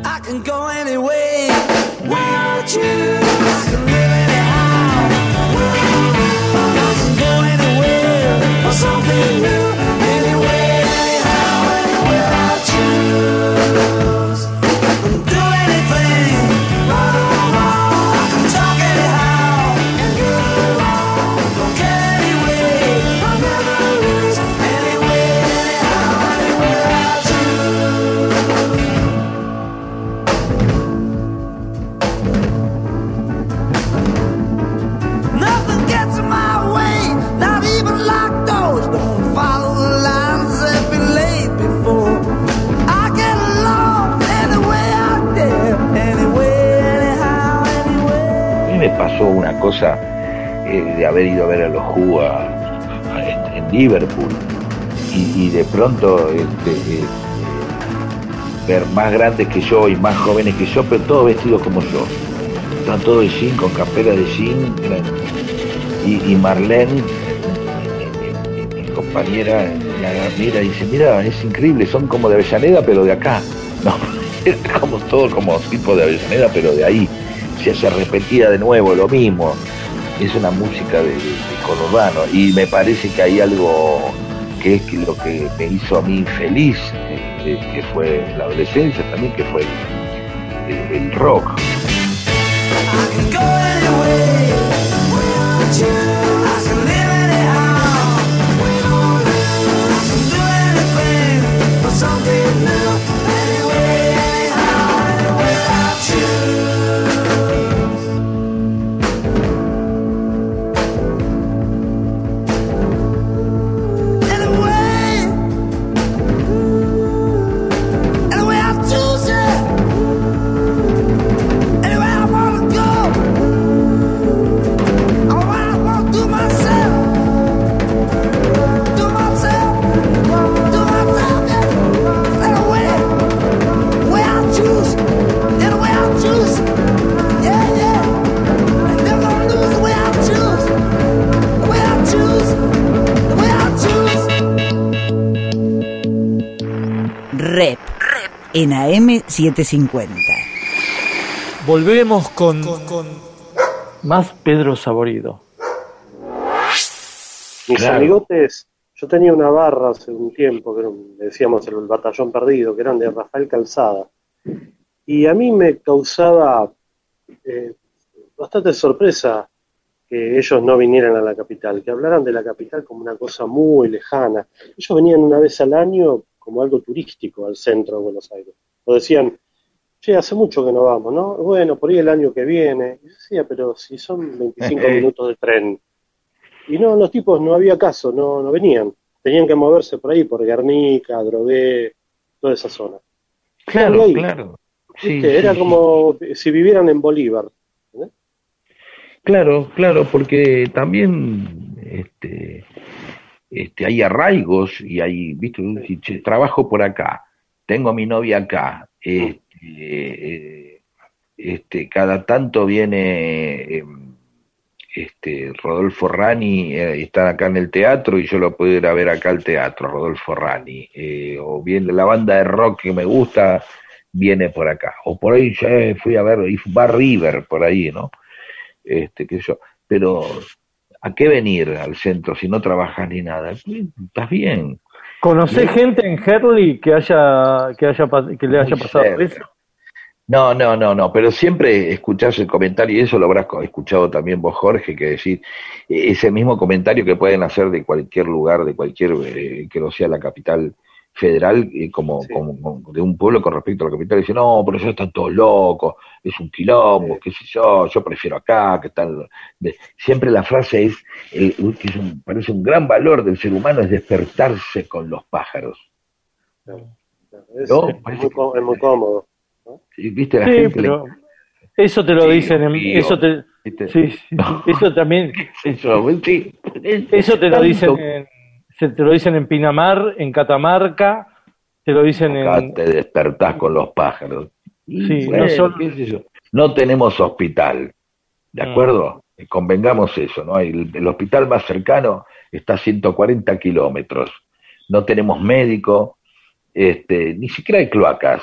I pasó una cosa eh, de haber ido a ver a los Who en, Liverpool y, de pronto este, eh, ver más grandes que yo y más jóvenes que yo, pero todos vestidos como yo. Estaban todos de jean, con campera de jean. Y, y Marlene, mi, mi- compañera, mira y dice, mira, es increíble, son como de Avellaneda, pero de acá. No, como todo como tipo de Avellaneda, pero de ahí. O sea, se repetía de nuevo lo mismo. Es una música de, de- de y me parece que hay algo que es lo que me hizo a mí feliz, eh, eh, que fue la adolescencia también, que fue el, rock. En AM 750. Volvemos con, Más Pedro Saborido. Mis Claro. amigotes, yo tenía una barra hace un tiempo, que le decíamos el batallón perdido, que eran de Rafael Calzada. Y a mí me causaba eh, bastante sorpresa que ellos no vinieran a la capital, que hablaran de la capital como una cosa muy lejana. Ellos venían una vez al año como algo turístico al centro de Buenos Aires. O decían, che, hace mucho que no vamos, ¿no? Bueno, por ahí el año que viene. Y decía, pero si son 25 minutos de tren. Y no, los tipos no había caso, no, no venían. Tenían que moverse por ahí, por Guernica, Drogué, toda esa zona. Claro, claro. Sí, Era sí. como si vivieran en Bolívar. Claro, claro, porque también este, este, hay arraigos y hay, viste, trabajo por acá, tengo a mi novia acá, este, eh, este, cada tanto viene em, este, Rodolfo Rani, eh, está acá en el teatro y yo lo puedo ir a ver acá al teatro, Rodolfo Rani, eh, o bien la banda de rock que me gusta viene por acá, o por ahí ya fui a ver, y va River por ahí, ¿no? este, sé yo, pero ¿a qué venir al centro si no trabajas ni nada? Estás bien. ¿Conocés gente en Herley que haya que haya que le haya Muy pasado cerca. eso? No, no, no, no, pero siempre escuchás el comentario, y eso lo habrás escuchado también vos, Jorge, que decir eh, ese mismo comentario que pueden hacer de cualquier lugar, de cualquier, eh, que no sea la capital federal, eh, como, como, como de un pueblo con respecto a la capital, dice, no, pero ya están todos locos, es un quilombo, qué sé yo, yo prefiero acá, que tal. Siempre la frase es, el- que es un- parece un gran valor del ser humano, es despertarse con los pájaros. Es, No, es muy, es muy cómodo. ¿Viste? La Sí, gente le- pero eso te lo Sí, dicen en, eso te, ¿viste? sí, eso también, Eso, sí, eso te lo dicen en, se te lo dicen en Pinamar, en Catamarca, te lo dicen Acá en, te despertás con los pájaros. Sí, bueno, no solo- tenemos hospital, ¿de Mm. acuerdo? Convengamos eso, ¿no? El, el hospital más cercano está a 140 kilómetros. No tenemos médico, este, ni siquiera hay cloacas,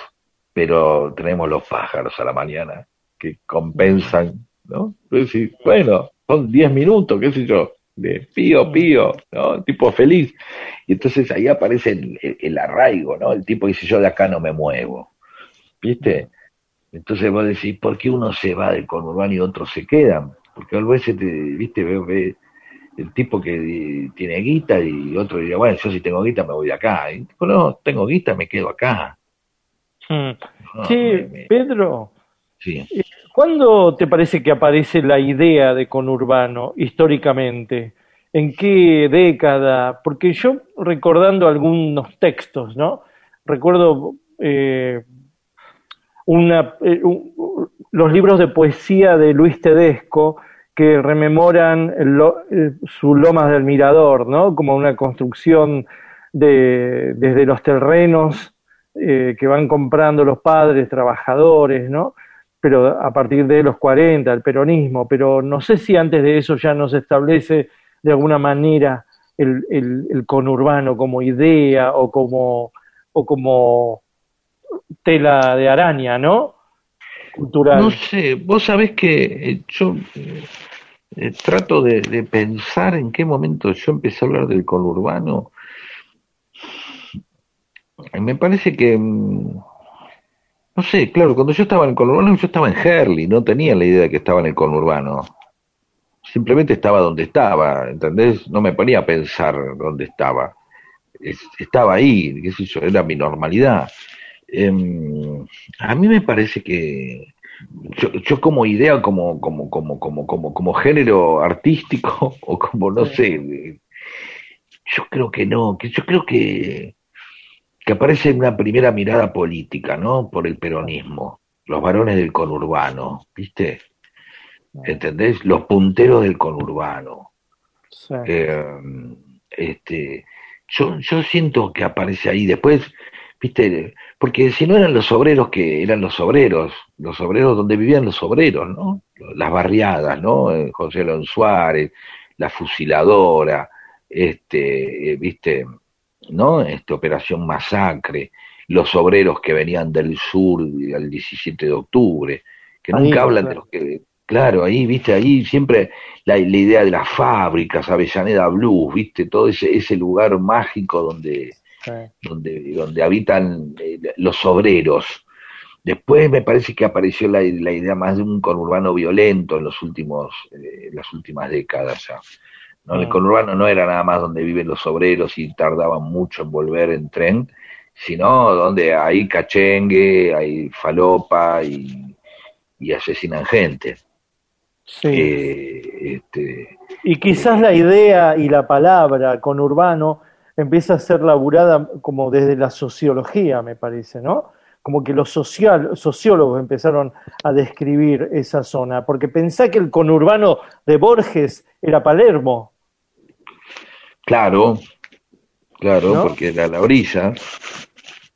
pero tenemos los pájaros a la mañana que compensan, ¿no? Es decir, bueno, son 10 minutos, qué sé yo, de pío, pío, ¿no? Tipo feliz. Y entonces ahí aparece el, el- el arraigo, ¿no? El tipo dice, yo de acá no me muevo. ¿Viste? Entonces vos decís, ¿por qué uno se va del conurbano y otros se quedan? Porque a veces, te, ¿viste? Veo ve el tipo que eh, tiene guita y otro diría, bueno, yo si tengo guita me voy de acá. Y tipo, no, tengo guita, me quedo acá. Mm. No, Sí, me- me- Pedro, sí. ¿Cuándo te parece que aparece la idea de conurbano históricamente? ¿En qué década? Porque yo recordando algunos textos, ¿no? Recuerdo eh, una, eh, los libros de poesía de Luis Tedesco que rememoran lo- eh, su Lomas del Mirador, ¿no? Como una construcción de, desde los terrenos eh, que van comprando los padres, trabajadores, ¿no? Pero a partir de los 40, el peronismo, pero no sé si antes de eso ya no se establece de alguna manera el, el- conurbano como idea o como, o como tela de araña, ¿no? Cultural. No sé, vos sabés que eh, yo eh, eh, trato de, de pensar en qué momento yo empecé a hablar del conurbano. Me parece que, mm, no sé, claro, cuando yo estaba en el conurbano, yo estaba en Herley, no tenía la idea de que estaba en el conurbano. Simplemente estaba donde estaba, ¿entendés? No me ponía a pensar dónde estaba. Es- estaba ahí, qué sé yo, era mi normalidad. Em, a mí me parece que yo, yo como idea, como, como, como, como, como, como género artístico, o como no sé, yo creo que no, que yo creo que, que aparece una primera mirada política, ¿no? Por el peronismo, los varones del conurbano, ¿viste? ¿Entendés? Los punteros del conurbano. Sí. Eh, este, yo, yo siento que aparece ahí después, viste, porque si no eran los obreros que eran los obreros, los obreros donde vivían los obreros, ¿no? Las barriadas, ¿no? Eh, José León Suárez, la fusiladora, este, eh, viste, ¿no? Este, Operación Masacre, los obreros que venían del sur al 17 de octubre, que Ahí, nunca hablan de los que, claro, ahí, viste, ahí siempre la, la idea de las fábricas, Avellaneda Blues, viste, todo ese, ese lugar mágico donde, Sí. donde, donde habitan eh, los obreros. Después me parece que apareció la, la idea más de un conurbano violento en los últimos, eh, las últimas décadas ya. ¿No? El Mm. conurbano no era nada más donde viven los obreros y tardaban mucho en volver en tren, sino donde hay cachengue, hay falopa y, y asesinan gente. Sí. Eh, este, Y quizás la idea y la palabra conurbano empieza a ser laburada como desde la sociología, me parece, ¿no? Como que los social, sociólogos empezaron a describir esa zona, porque pensá que el conurbano de Borges era Palermo, claro, claro, ¿No? porque era la orilla.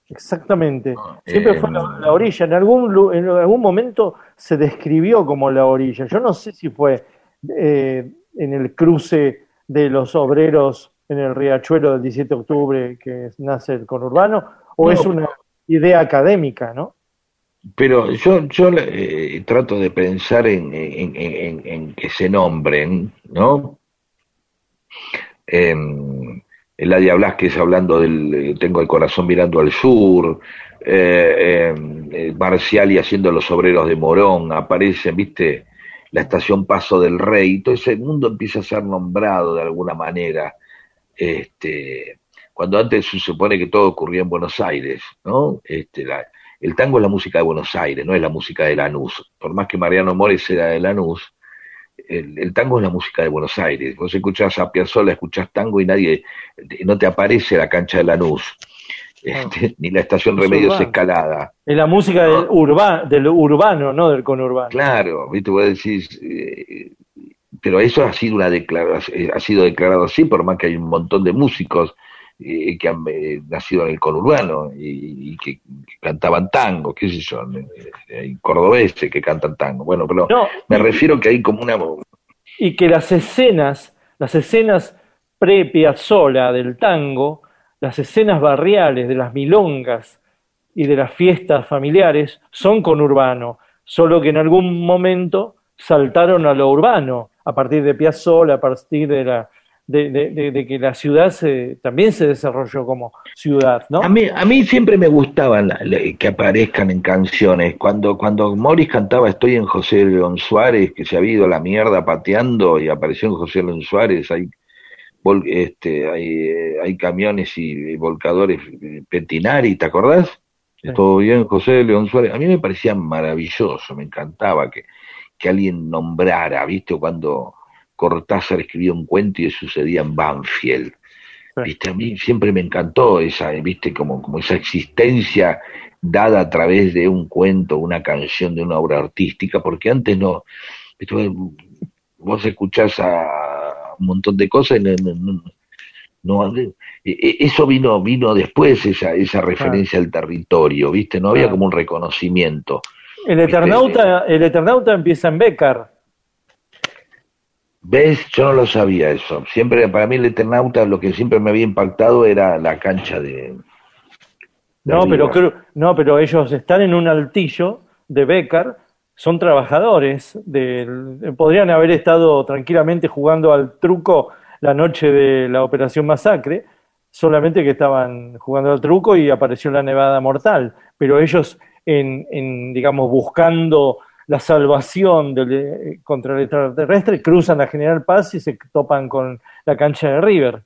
exactamente. Siempre Eh, fue la, la orilla, en algún, en algún momento se describió como la orilla. Yo no sé si fue eh, en el cruce de los obreros en el riachuelo del 17 de octubre que nace el conurbano, o No. es una idea académica, ¿no? Pero yo, yo eh, trato de pensar en, en, en- en que se nombren, ¿no? Em, Eladia Blasquez hablando del eh, Tengo el corazón mirando al sur, eh, eh, Marcial y haciendo los obreros de Morón, aparecen, viste, la estación Paso del Rey, todo ese mundo empieza a ser nombrado de alguna manera, este, cuando antes se supone que todo ocurría en Buenos Aires, ¿no? Este, la, el tango es la música de Buenos Aires, no es la música de Lanús. Por más que Mariano Mores era de Lanús, el, el, tango es la música de Buenos Aires. Vos escuchás a Piazzolla, escuchás tango y nadie, no te aparece la cancha de Lanús, este, ni la estación Es Remedios urbano. Escalada. Es la música del, urba, del urbano, no del conurbano. Claro, viste, vos decís, eh, pero eso ha sido una declaración, ha sido declarado así, por más que hay un montón de músicos eh, que han eh, nacido en el conurbano y, y que, que cantaban tango, qué sé yo, hay cordobeses que cantan tango. Bueno, pero No, me refiero que hay como una y que las escenas, las escenas pre-Piazzolla del tango, las escenas barriales de las milongas y de las fiestas familiares son conurbano, solo que en algún momento saltaron a lo urbano, a partir de Piazzolla, a partir de la de, de- que la ciudad se, también se desarrolló como ciudad, ¿no? A mí, a mí siempre me gustaban la- la- que aparezcan en canciones. Cuando, cuando Morris cantaba Estoy en José León Suárez, que se había ido a la mierda pateando y apareció en José León Suárez, hay, vol- este, hay, eh, hay camiones y, volcadores eh, Petinari, ¿te acordás? Todo bien, José León Suárez. A mí me parecía maravilloso, me encantaba que, que alguien nombrara, ¿viste? Cuando Cortázar escribía un cuento y sucedía en Banfield. Viste, a mí siempre me encantó esa, eh, viste, como, como esa existencia dada a través de un cuento, una canción, de una obra artística, porque antes no, viste, vos- escuchás a un montón de cosas y no, no- no- no- e- e- eso vino, vino después, esa, esa referencia al territorio, viste, no había como un reconocimiento. El Eternauta, el Eternauta empieza en Becar. ¿Ves? Yo no lo sabía eso. Siempre, para mí el Eternauta, lo que siempre me había impactado era la cancha de... de No, pero creo- no, pero ellos están en un altillo de Becar, son trabajadores, del- podrían haber estado tranquilamente jugando al truco la noche de la Operación Masacre, solamente que estaban jugando al truco y apareció la nevada mortal, pero ellos en, en, digamos, buscando la salvación eh, contra el extraterrestre, cruzan la General Paz y se topan con la cancha de River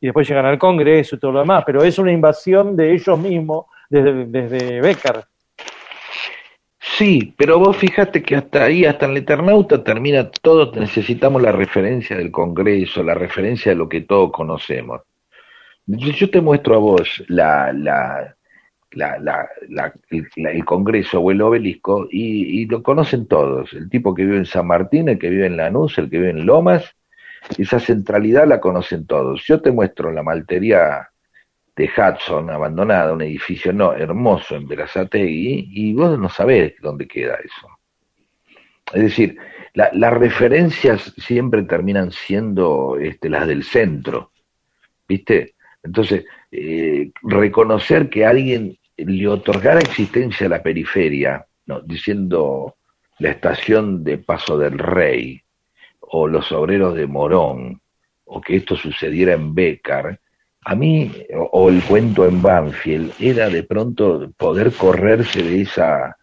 y después llegan al Congreso y todo lo demás, pero es una invasión de ellos mismos desde, desde Becker. Sí, pero vos fíjate que hasta ahí, hasta en el Eternauta termina todo, necesitamos la referencia del Congreso, la referencia de lo que todos conocemos. Yo te muestro a vos la, la, la, la, la- el, el Congreso o el obelisco y, lo conocen todos. El tipo que vive en San Martín, el que vive en Lanús, el que vive en Lomas, esa centralidad la conocen todos. Yo te muestro la maltería de Hudson abandonada, un edificio no, hermoso en Verazategui, y vos no sabés dónde queda eso. Es decir, la- las referencias siempre terminan siendo este, las del centro, ¿viste? Entonces, eh, reconocer que alguien le otorgara existencia a la periferia, ¿no? diciendo la estación de Paso del Rey, o los obreros de Morón, o que esto sucediera en Bécar, a mí, o, el cuento en Banfield, era de pronto poder correrse de esa,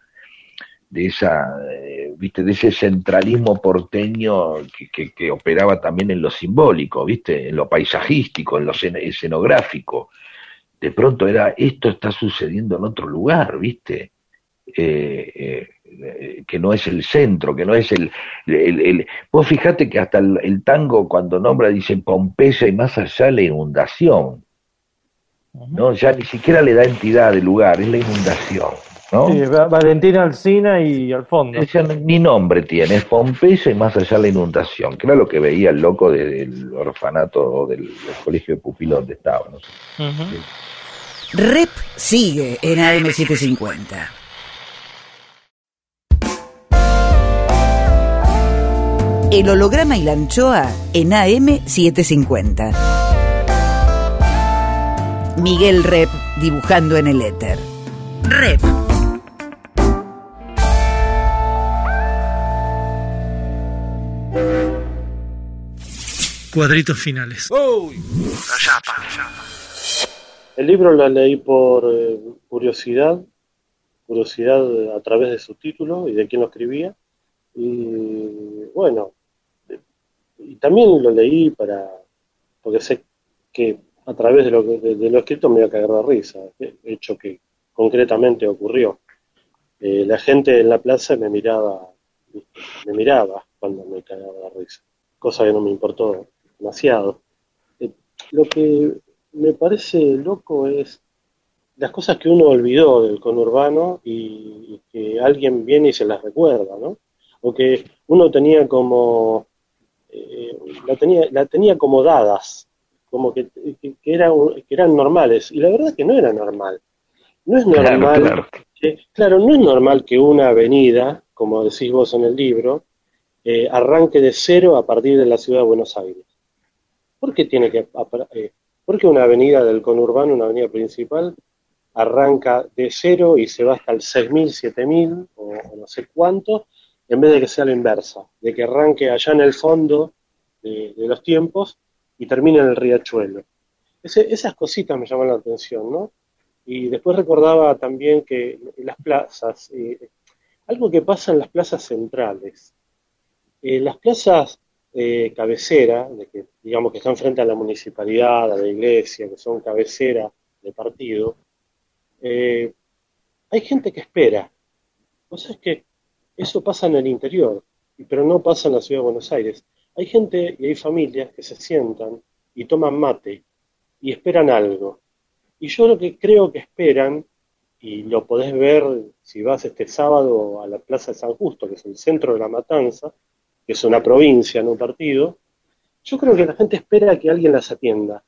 de esa, eh, viste, de ese centralismo porteño que, que- operaba también en lo simbólico, viste, en lo paisajístico, en lo escen- escenográfico. De pronto era, esto está sucediendo en otro lugar, viste, Eh, eh, que no es el centro, que no es el, el- el- vos fijate que hasta el, el tango cuando nombra dice Pompeya y más allá la inundación, ¿no? Ya ni siquiera le da entidad del lugar, es la inundación, ¿no? Sí, Va- Valentina Alcina y al fondo. Ella ni nombre tiene, es Pompeya y más allá la inundación, que era lo que veía el loco de- del orfanato o del, del colegio de pupilos donde estaba, ¿no? Rep sigue en AM750. El holograma y la anchoa en AM750. Miguel Rep dibujando en el éter. Rep. Cuadritos finales. El libro lo leí por eh, curiosidad, curiosidad a través de su título y de quién lo escribía. Y bueno, y también lo leí para, porque sé que a través de lo, de, de lo escrito me iba a cagar de risa, eh, hecho que concretamente ocurrió. Eh, la gente en la plaza me miraba, me miraba cuando me cagaba de risa, cosa que no me importó demasiado. Lo que me parece loco es las cosas que uno olvidó del conurbano y, y que alguien viene y se las recuerda, ¿no? O que uno tenía como, eh, la, tenía, la tenía como dadas, como que, que, que era que eran normales, y la verdad es que no era normal. No es normal, claro. que- claro, no es normal que una avenida, como decís vos en el libro, eh, arranque de cero a partir de la ciudad de Buenos Aires. ¿Por qué tiene que eh, ¿Por qué una avenida del conurbano, una avenida principal, arranca de cero y se va hasta el 6.000, 7.000 o, no sé cuánto, en vez de que sea la inversa, de que arranque allá en el fondo de, los tiempos y termine en el riachuelo? Esas cositas me llaman la atención, ¿no? Y después recordaba también que las plazas, eh, algo que pasa en las plazas centrales, eh, las plazas eh, cabecera, de que, digamos que están frente a la municipalidad, a la iglesia, que son cabecera de partido, eh, hay gente que espera. Es que eso pasa en el interior, pero no pasa en la ciudad de Buenos Aires. Hay gente y hay familias que se sientan y toman mate y esperan algo. Y yo lo que creo que esperan, y lo podés ver si vas este sábado a la Plaza de San Justo, que es el centro de la matanza, que es una provincia, no un partido, yo creo que la gente espera que alguien las atienda,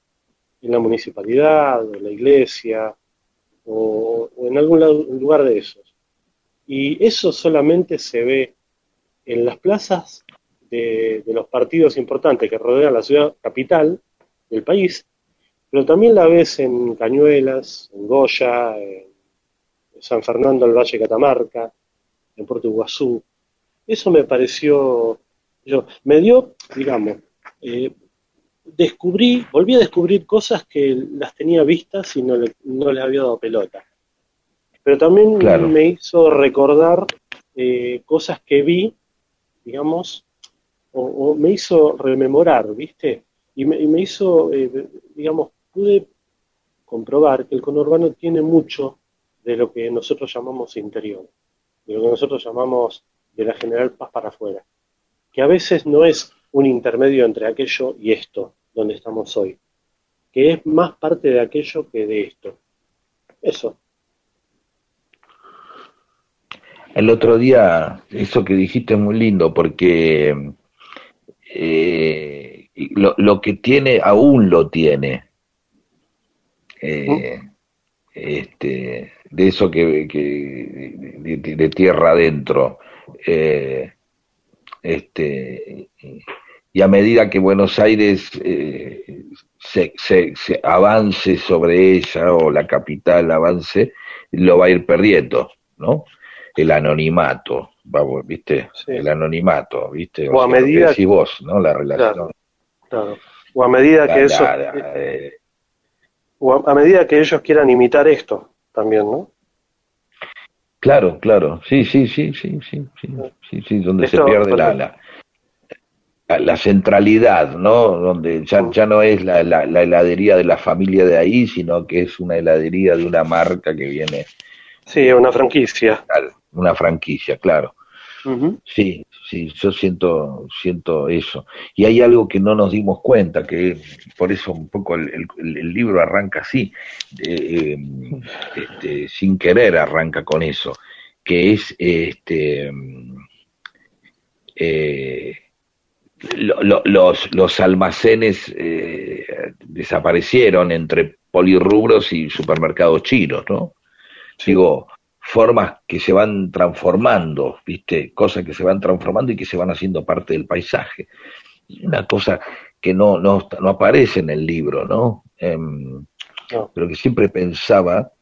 en la municipalidad, o en la iglesia, o, en algún lugar de esos. Y eso solamente se ve en las plazas de, los partidos importantes que rodean la ciudad capital del país, pero también la ves en Cañuelas, en Goya, en San Fernando del Valle Catamarca, en Puerto Iguazú. Eso me pareció, yo, me dio, digamos, eh, descubrí, volví a descubrir cosas que las tenía vistas y no, le, no les había dado pelota. Pero también Claro. me hizo recordar eh, cosas que vi, digamos, o, o me hizo rememorar, ¿viste? Y me, y me hizo, eh, digamos, pude comprobar que el conurbano tiene mucho de lo que nosotros llamamos interior, de lo que nosotros llamamos de la General Paz para afuera, que a veces no es un intermedio entre aquello y esto, donde estamos hoy, que es más parte de aquello que de esto. Eso. El otro día, eso que dijiste es muy lindo porque eh, lo, lo que tiene, aún lo tiene. Eh, este, de eso que, que de, de- de tierra adentro. Eh, este, y a medida que Buenos Aires eh, se, se- se avance sobre ella o la capital avance, lo va a ir perdiendo, ¿no? El anonimato, vamos, ¿viste? El anonimato, ¿viste? O a sea, lo que medida- decís vos, ¿no? La relación. Claro. O a medida que La- eso, la- la- eh, o a, a medida que ellos quieran imitar esto, también, ¿no? Claro, claro, sí, sí, sí, sí, sí, sí, sí, sí, donde se pierde la, la- la centralidad, ¿no? Donde ya, ya no es la, la, la heladería de la familia de ahí, sino que es una heladería de una marca que viene, Sí, una franquicia. una franquicia, claro. Sí, sí, yo siento, siento eso. Y hay algo que no nos dimos cuenta, que por eso un poco el, el- el libro arranca así, eh, eh, este, sin querer arranca con eso, que es este eh, lo- lo- los, los almacenes eh, desaparecieron entre polirrubros y supermercados chinos, ¿no? Digo, formas que se van transformando, ¿viste? Cosas que se van transformando y que se van haciendo parte del paisaje. Una cosa que no, no, no aparece en el libro, ¿no? Em, Pero que siempre pensaba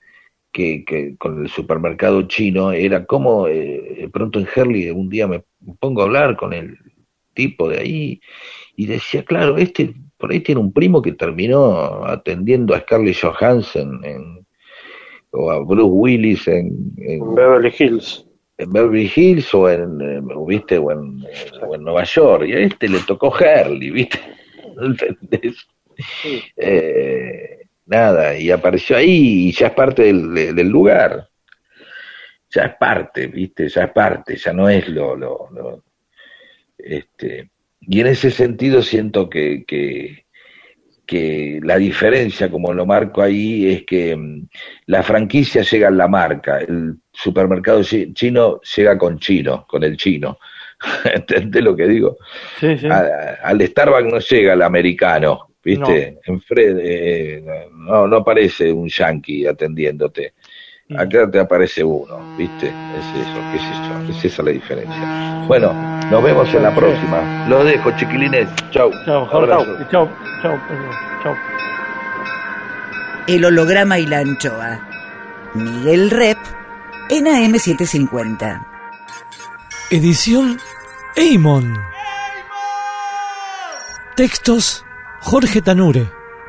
que, que con el supermercado chino era como, eh, pronto en Herley un día me pongo a hablar con el tipo de ahí y decía, claro, este por ahí tiene un primo que terminó atendiendo a Scarlett Johansson en, o a Bruce Willis en, en Beverly Hills. en Beverly Hills o en, ¿viste? O en, o en Nueva York. Y a este le tocó Hurley, ¿viste? ¿Entendés? Eh, nada, y apareció ahí y ya es parte del, de- del lugar. Ya es parte, ¿viste? Ya es parte, ya no es lo... lo, lo- este, y en ese sentido siento que, que, que la diferencia, como lo marco ahí, es que mm, la franquicia llega a la marca, el supermercado chi- chino llega con chino, con el chino. ¿Entendés lo que digo? Sí, sí. A- al Starbucks no llega el americano, ¿viste? En Fred, eh, no, no aparece un yankee atendiéndote. Acá te aparece uno, ¿viste? Es eso, qué sé yo, es esa la diferencia. Bueno, nos vemos en la próxima. Los dejo, chiquilines. Chau. Chao, Abrazo. chao, chao, chao, Pedro, chao. El holograma y la anchoa. Miguel Rep en AM750. Edición Eimon. Textos Jorge Tanure.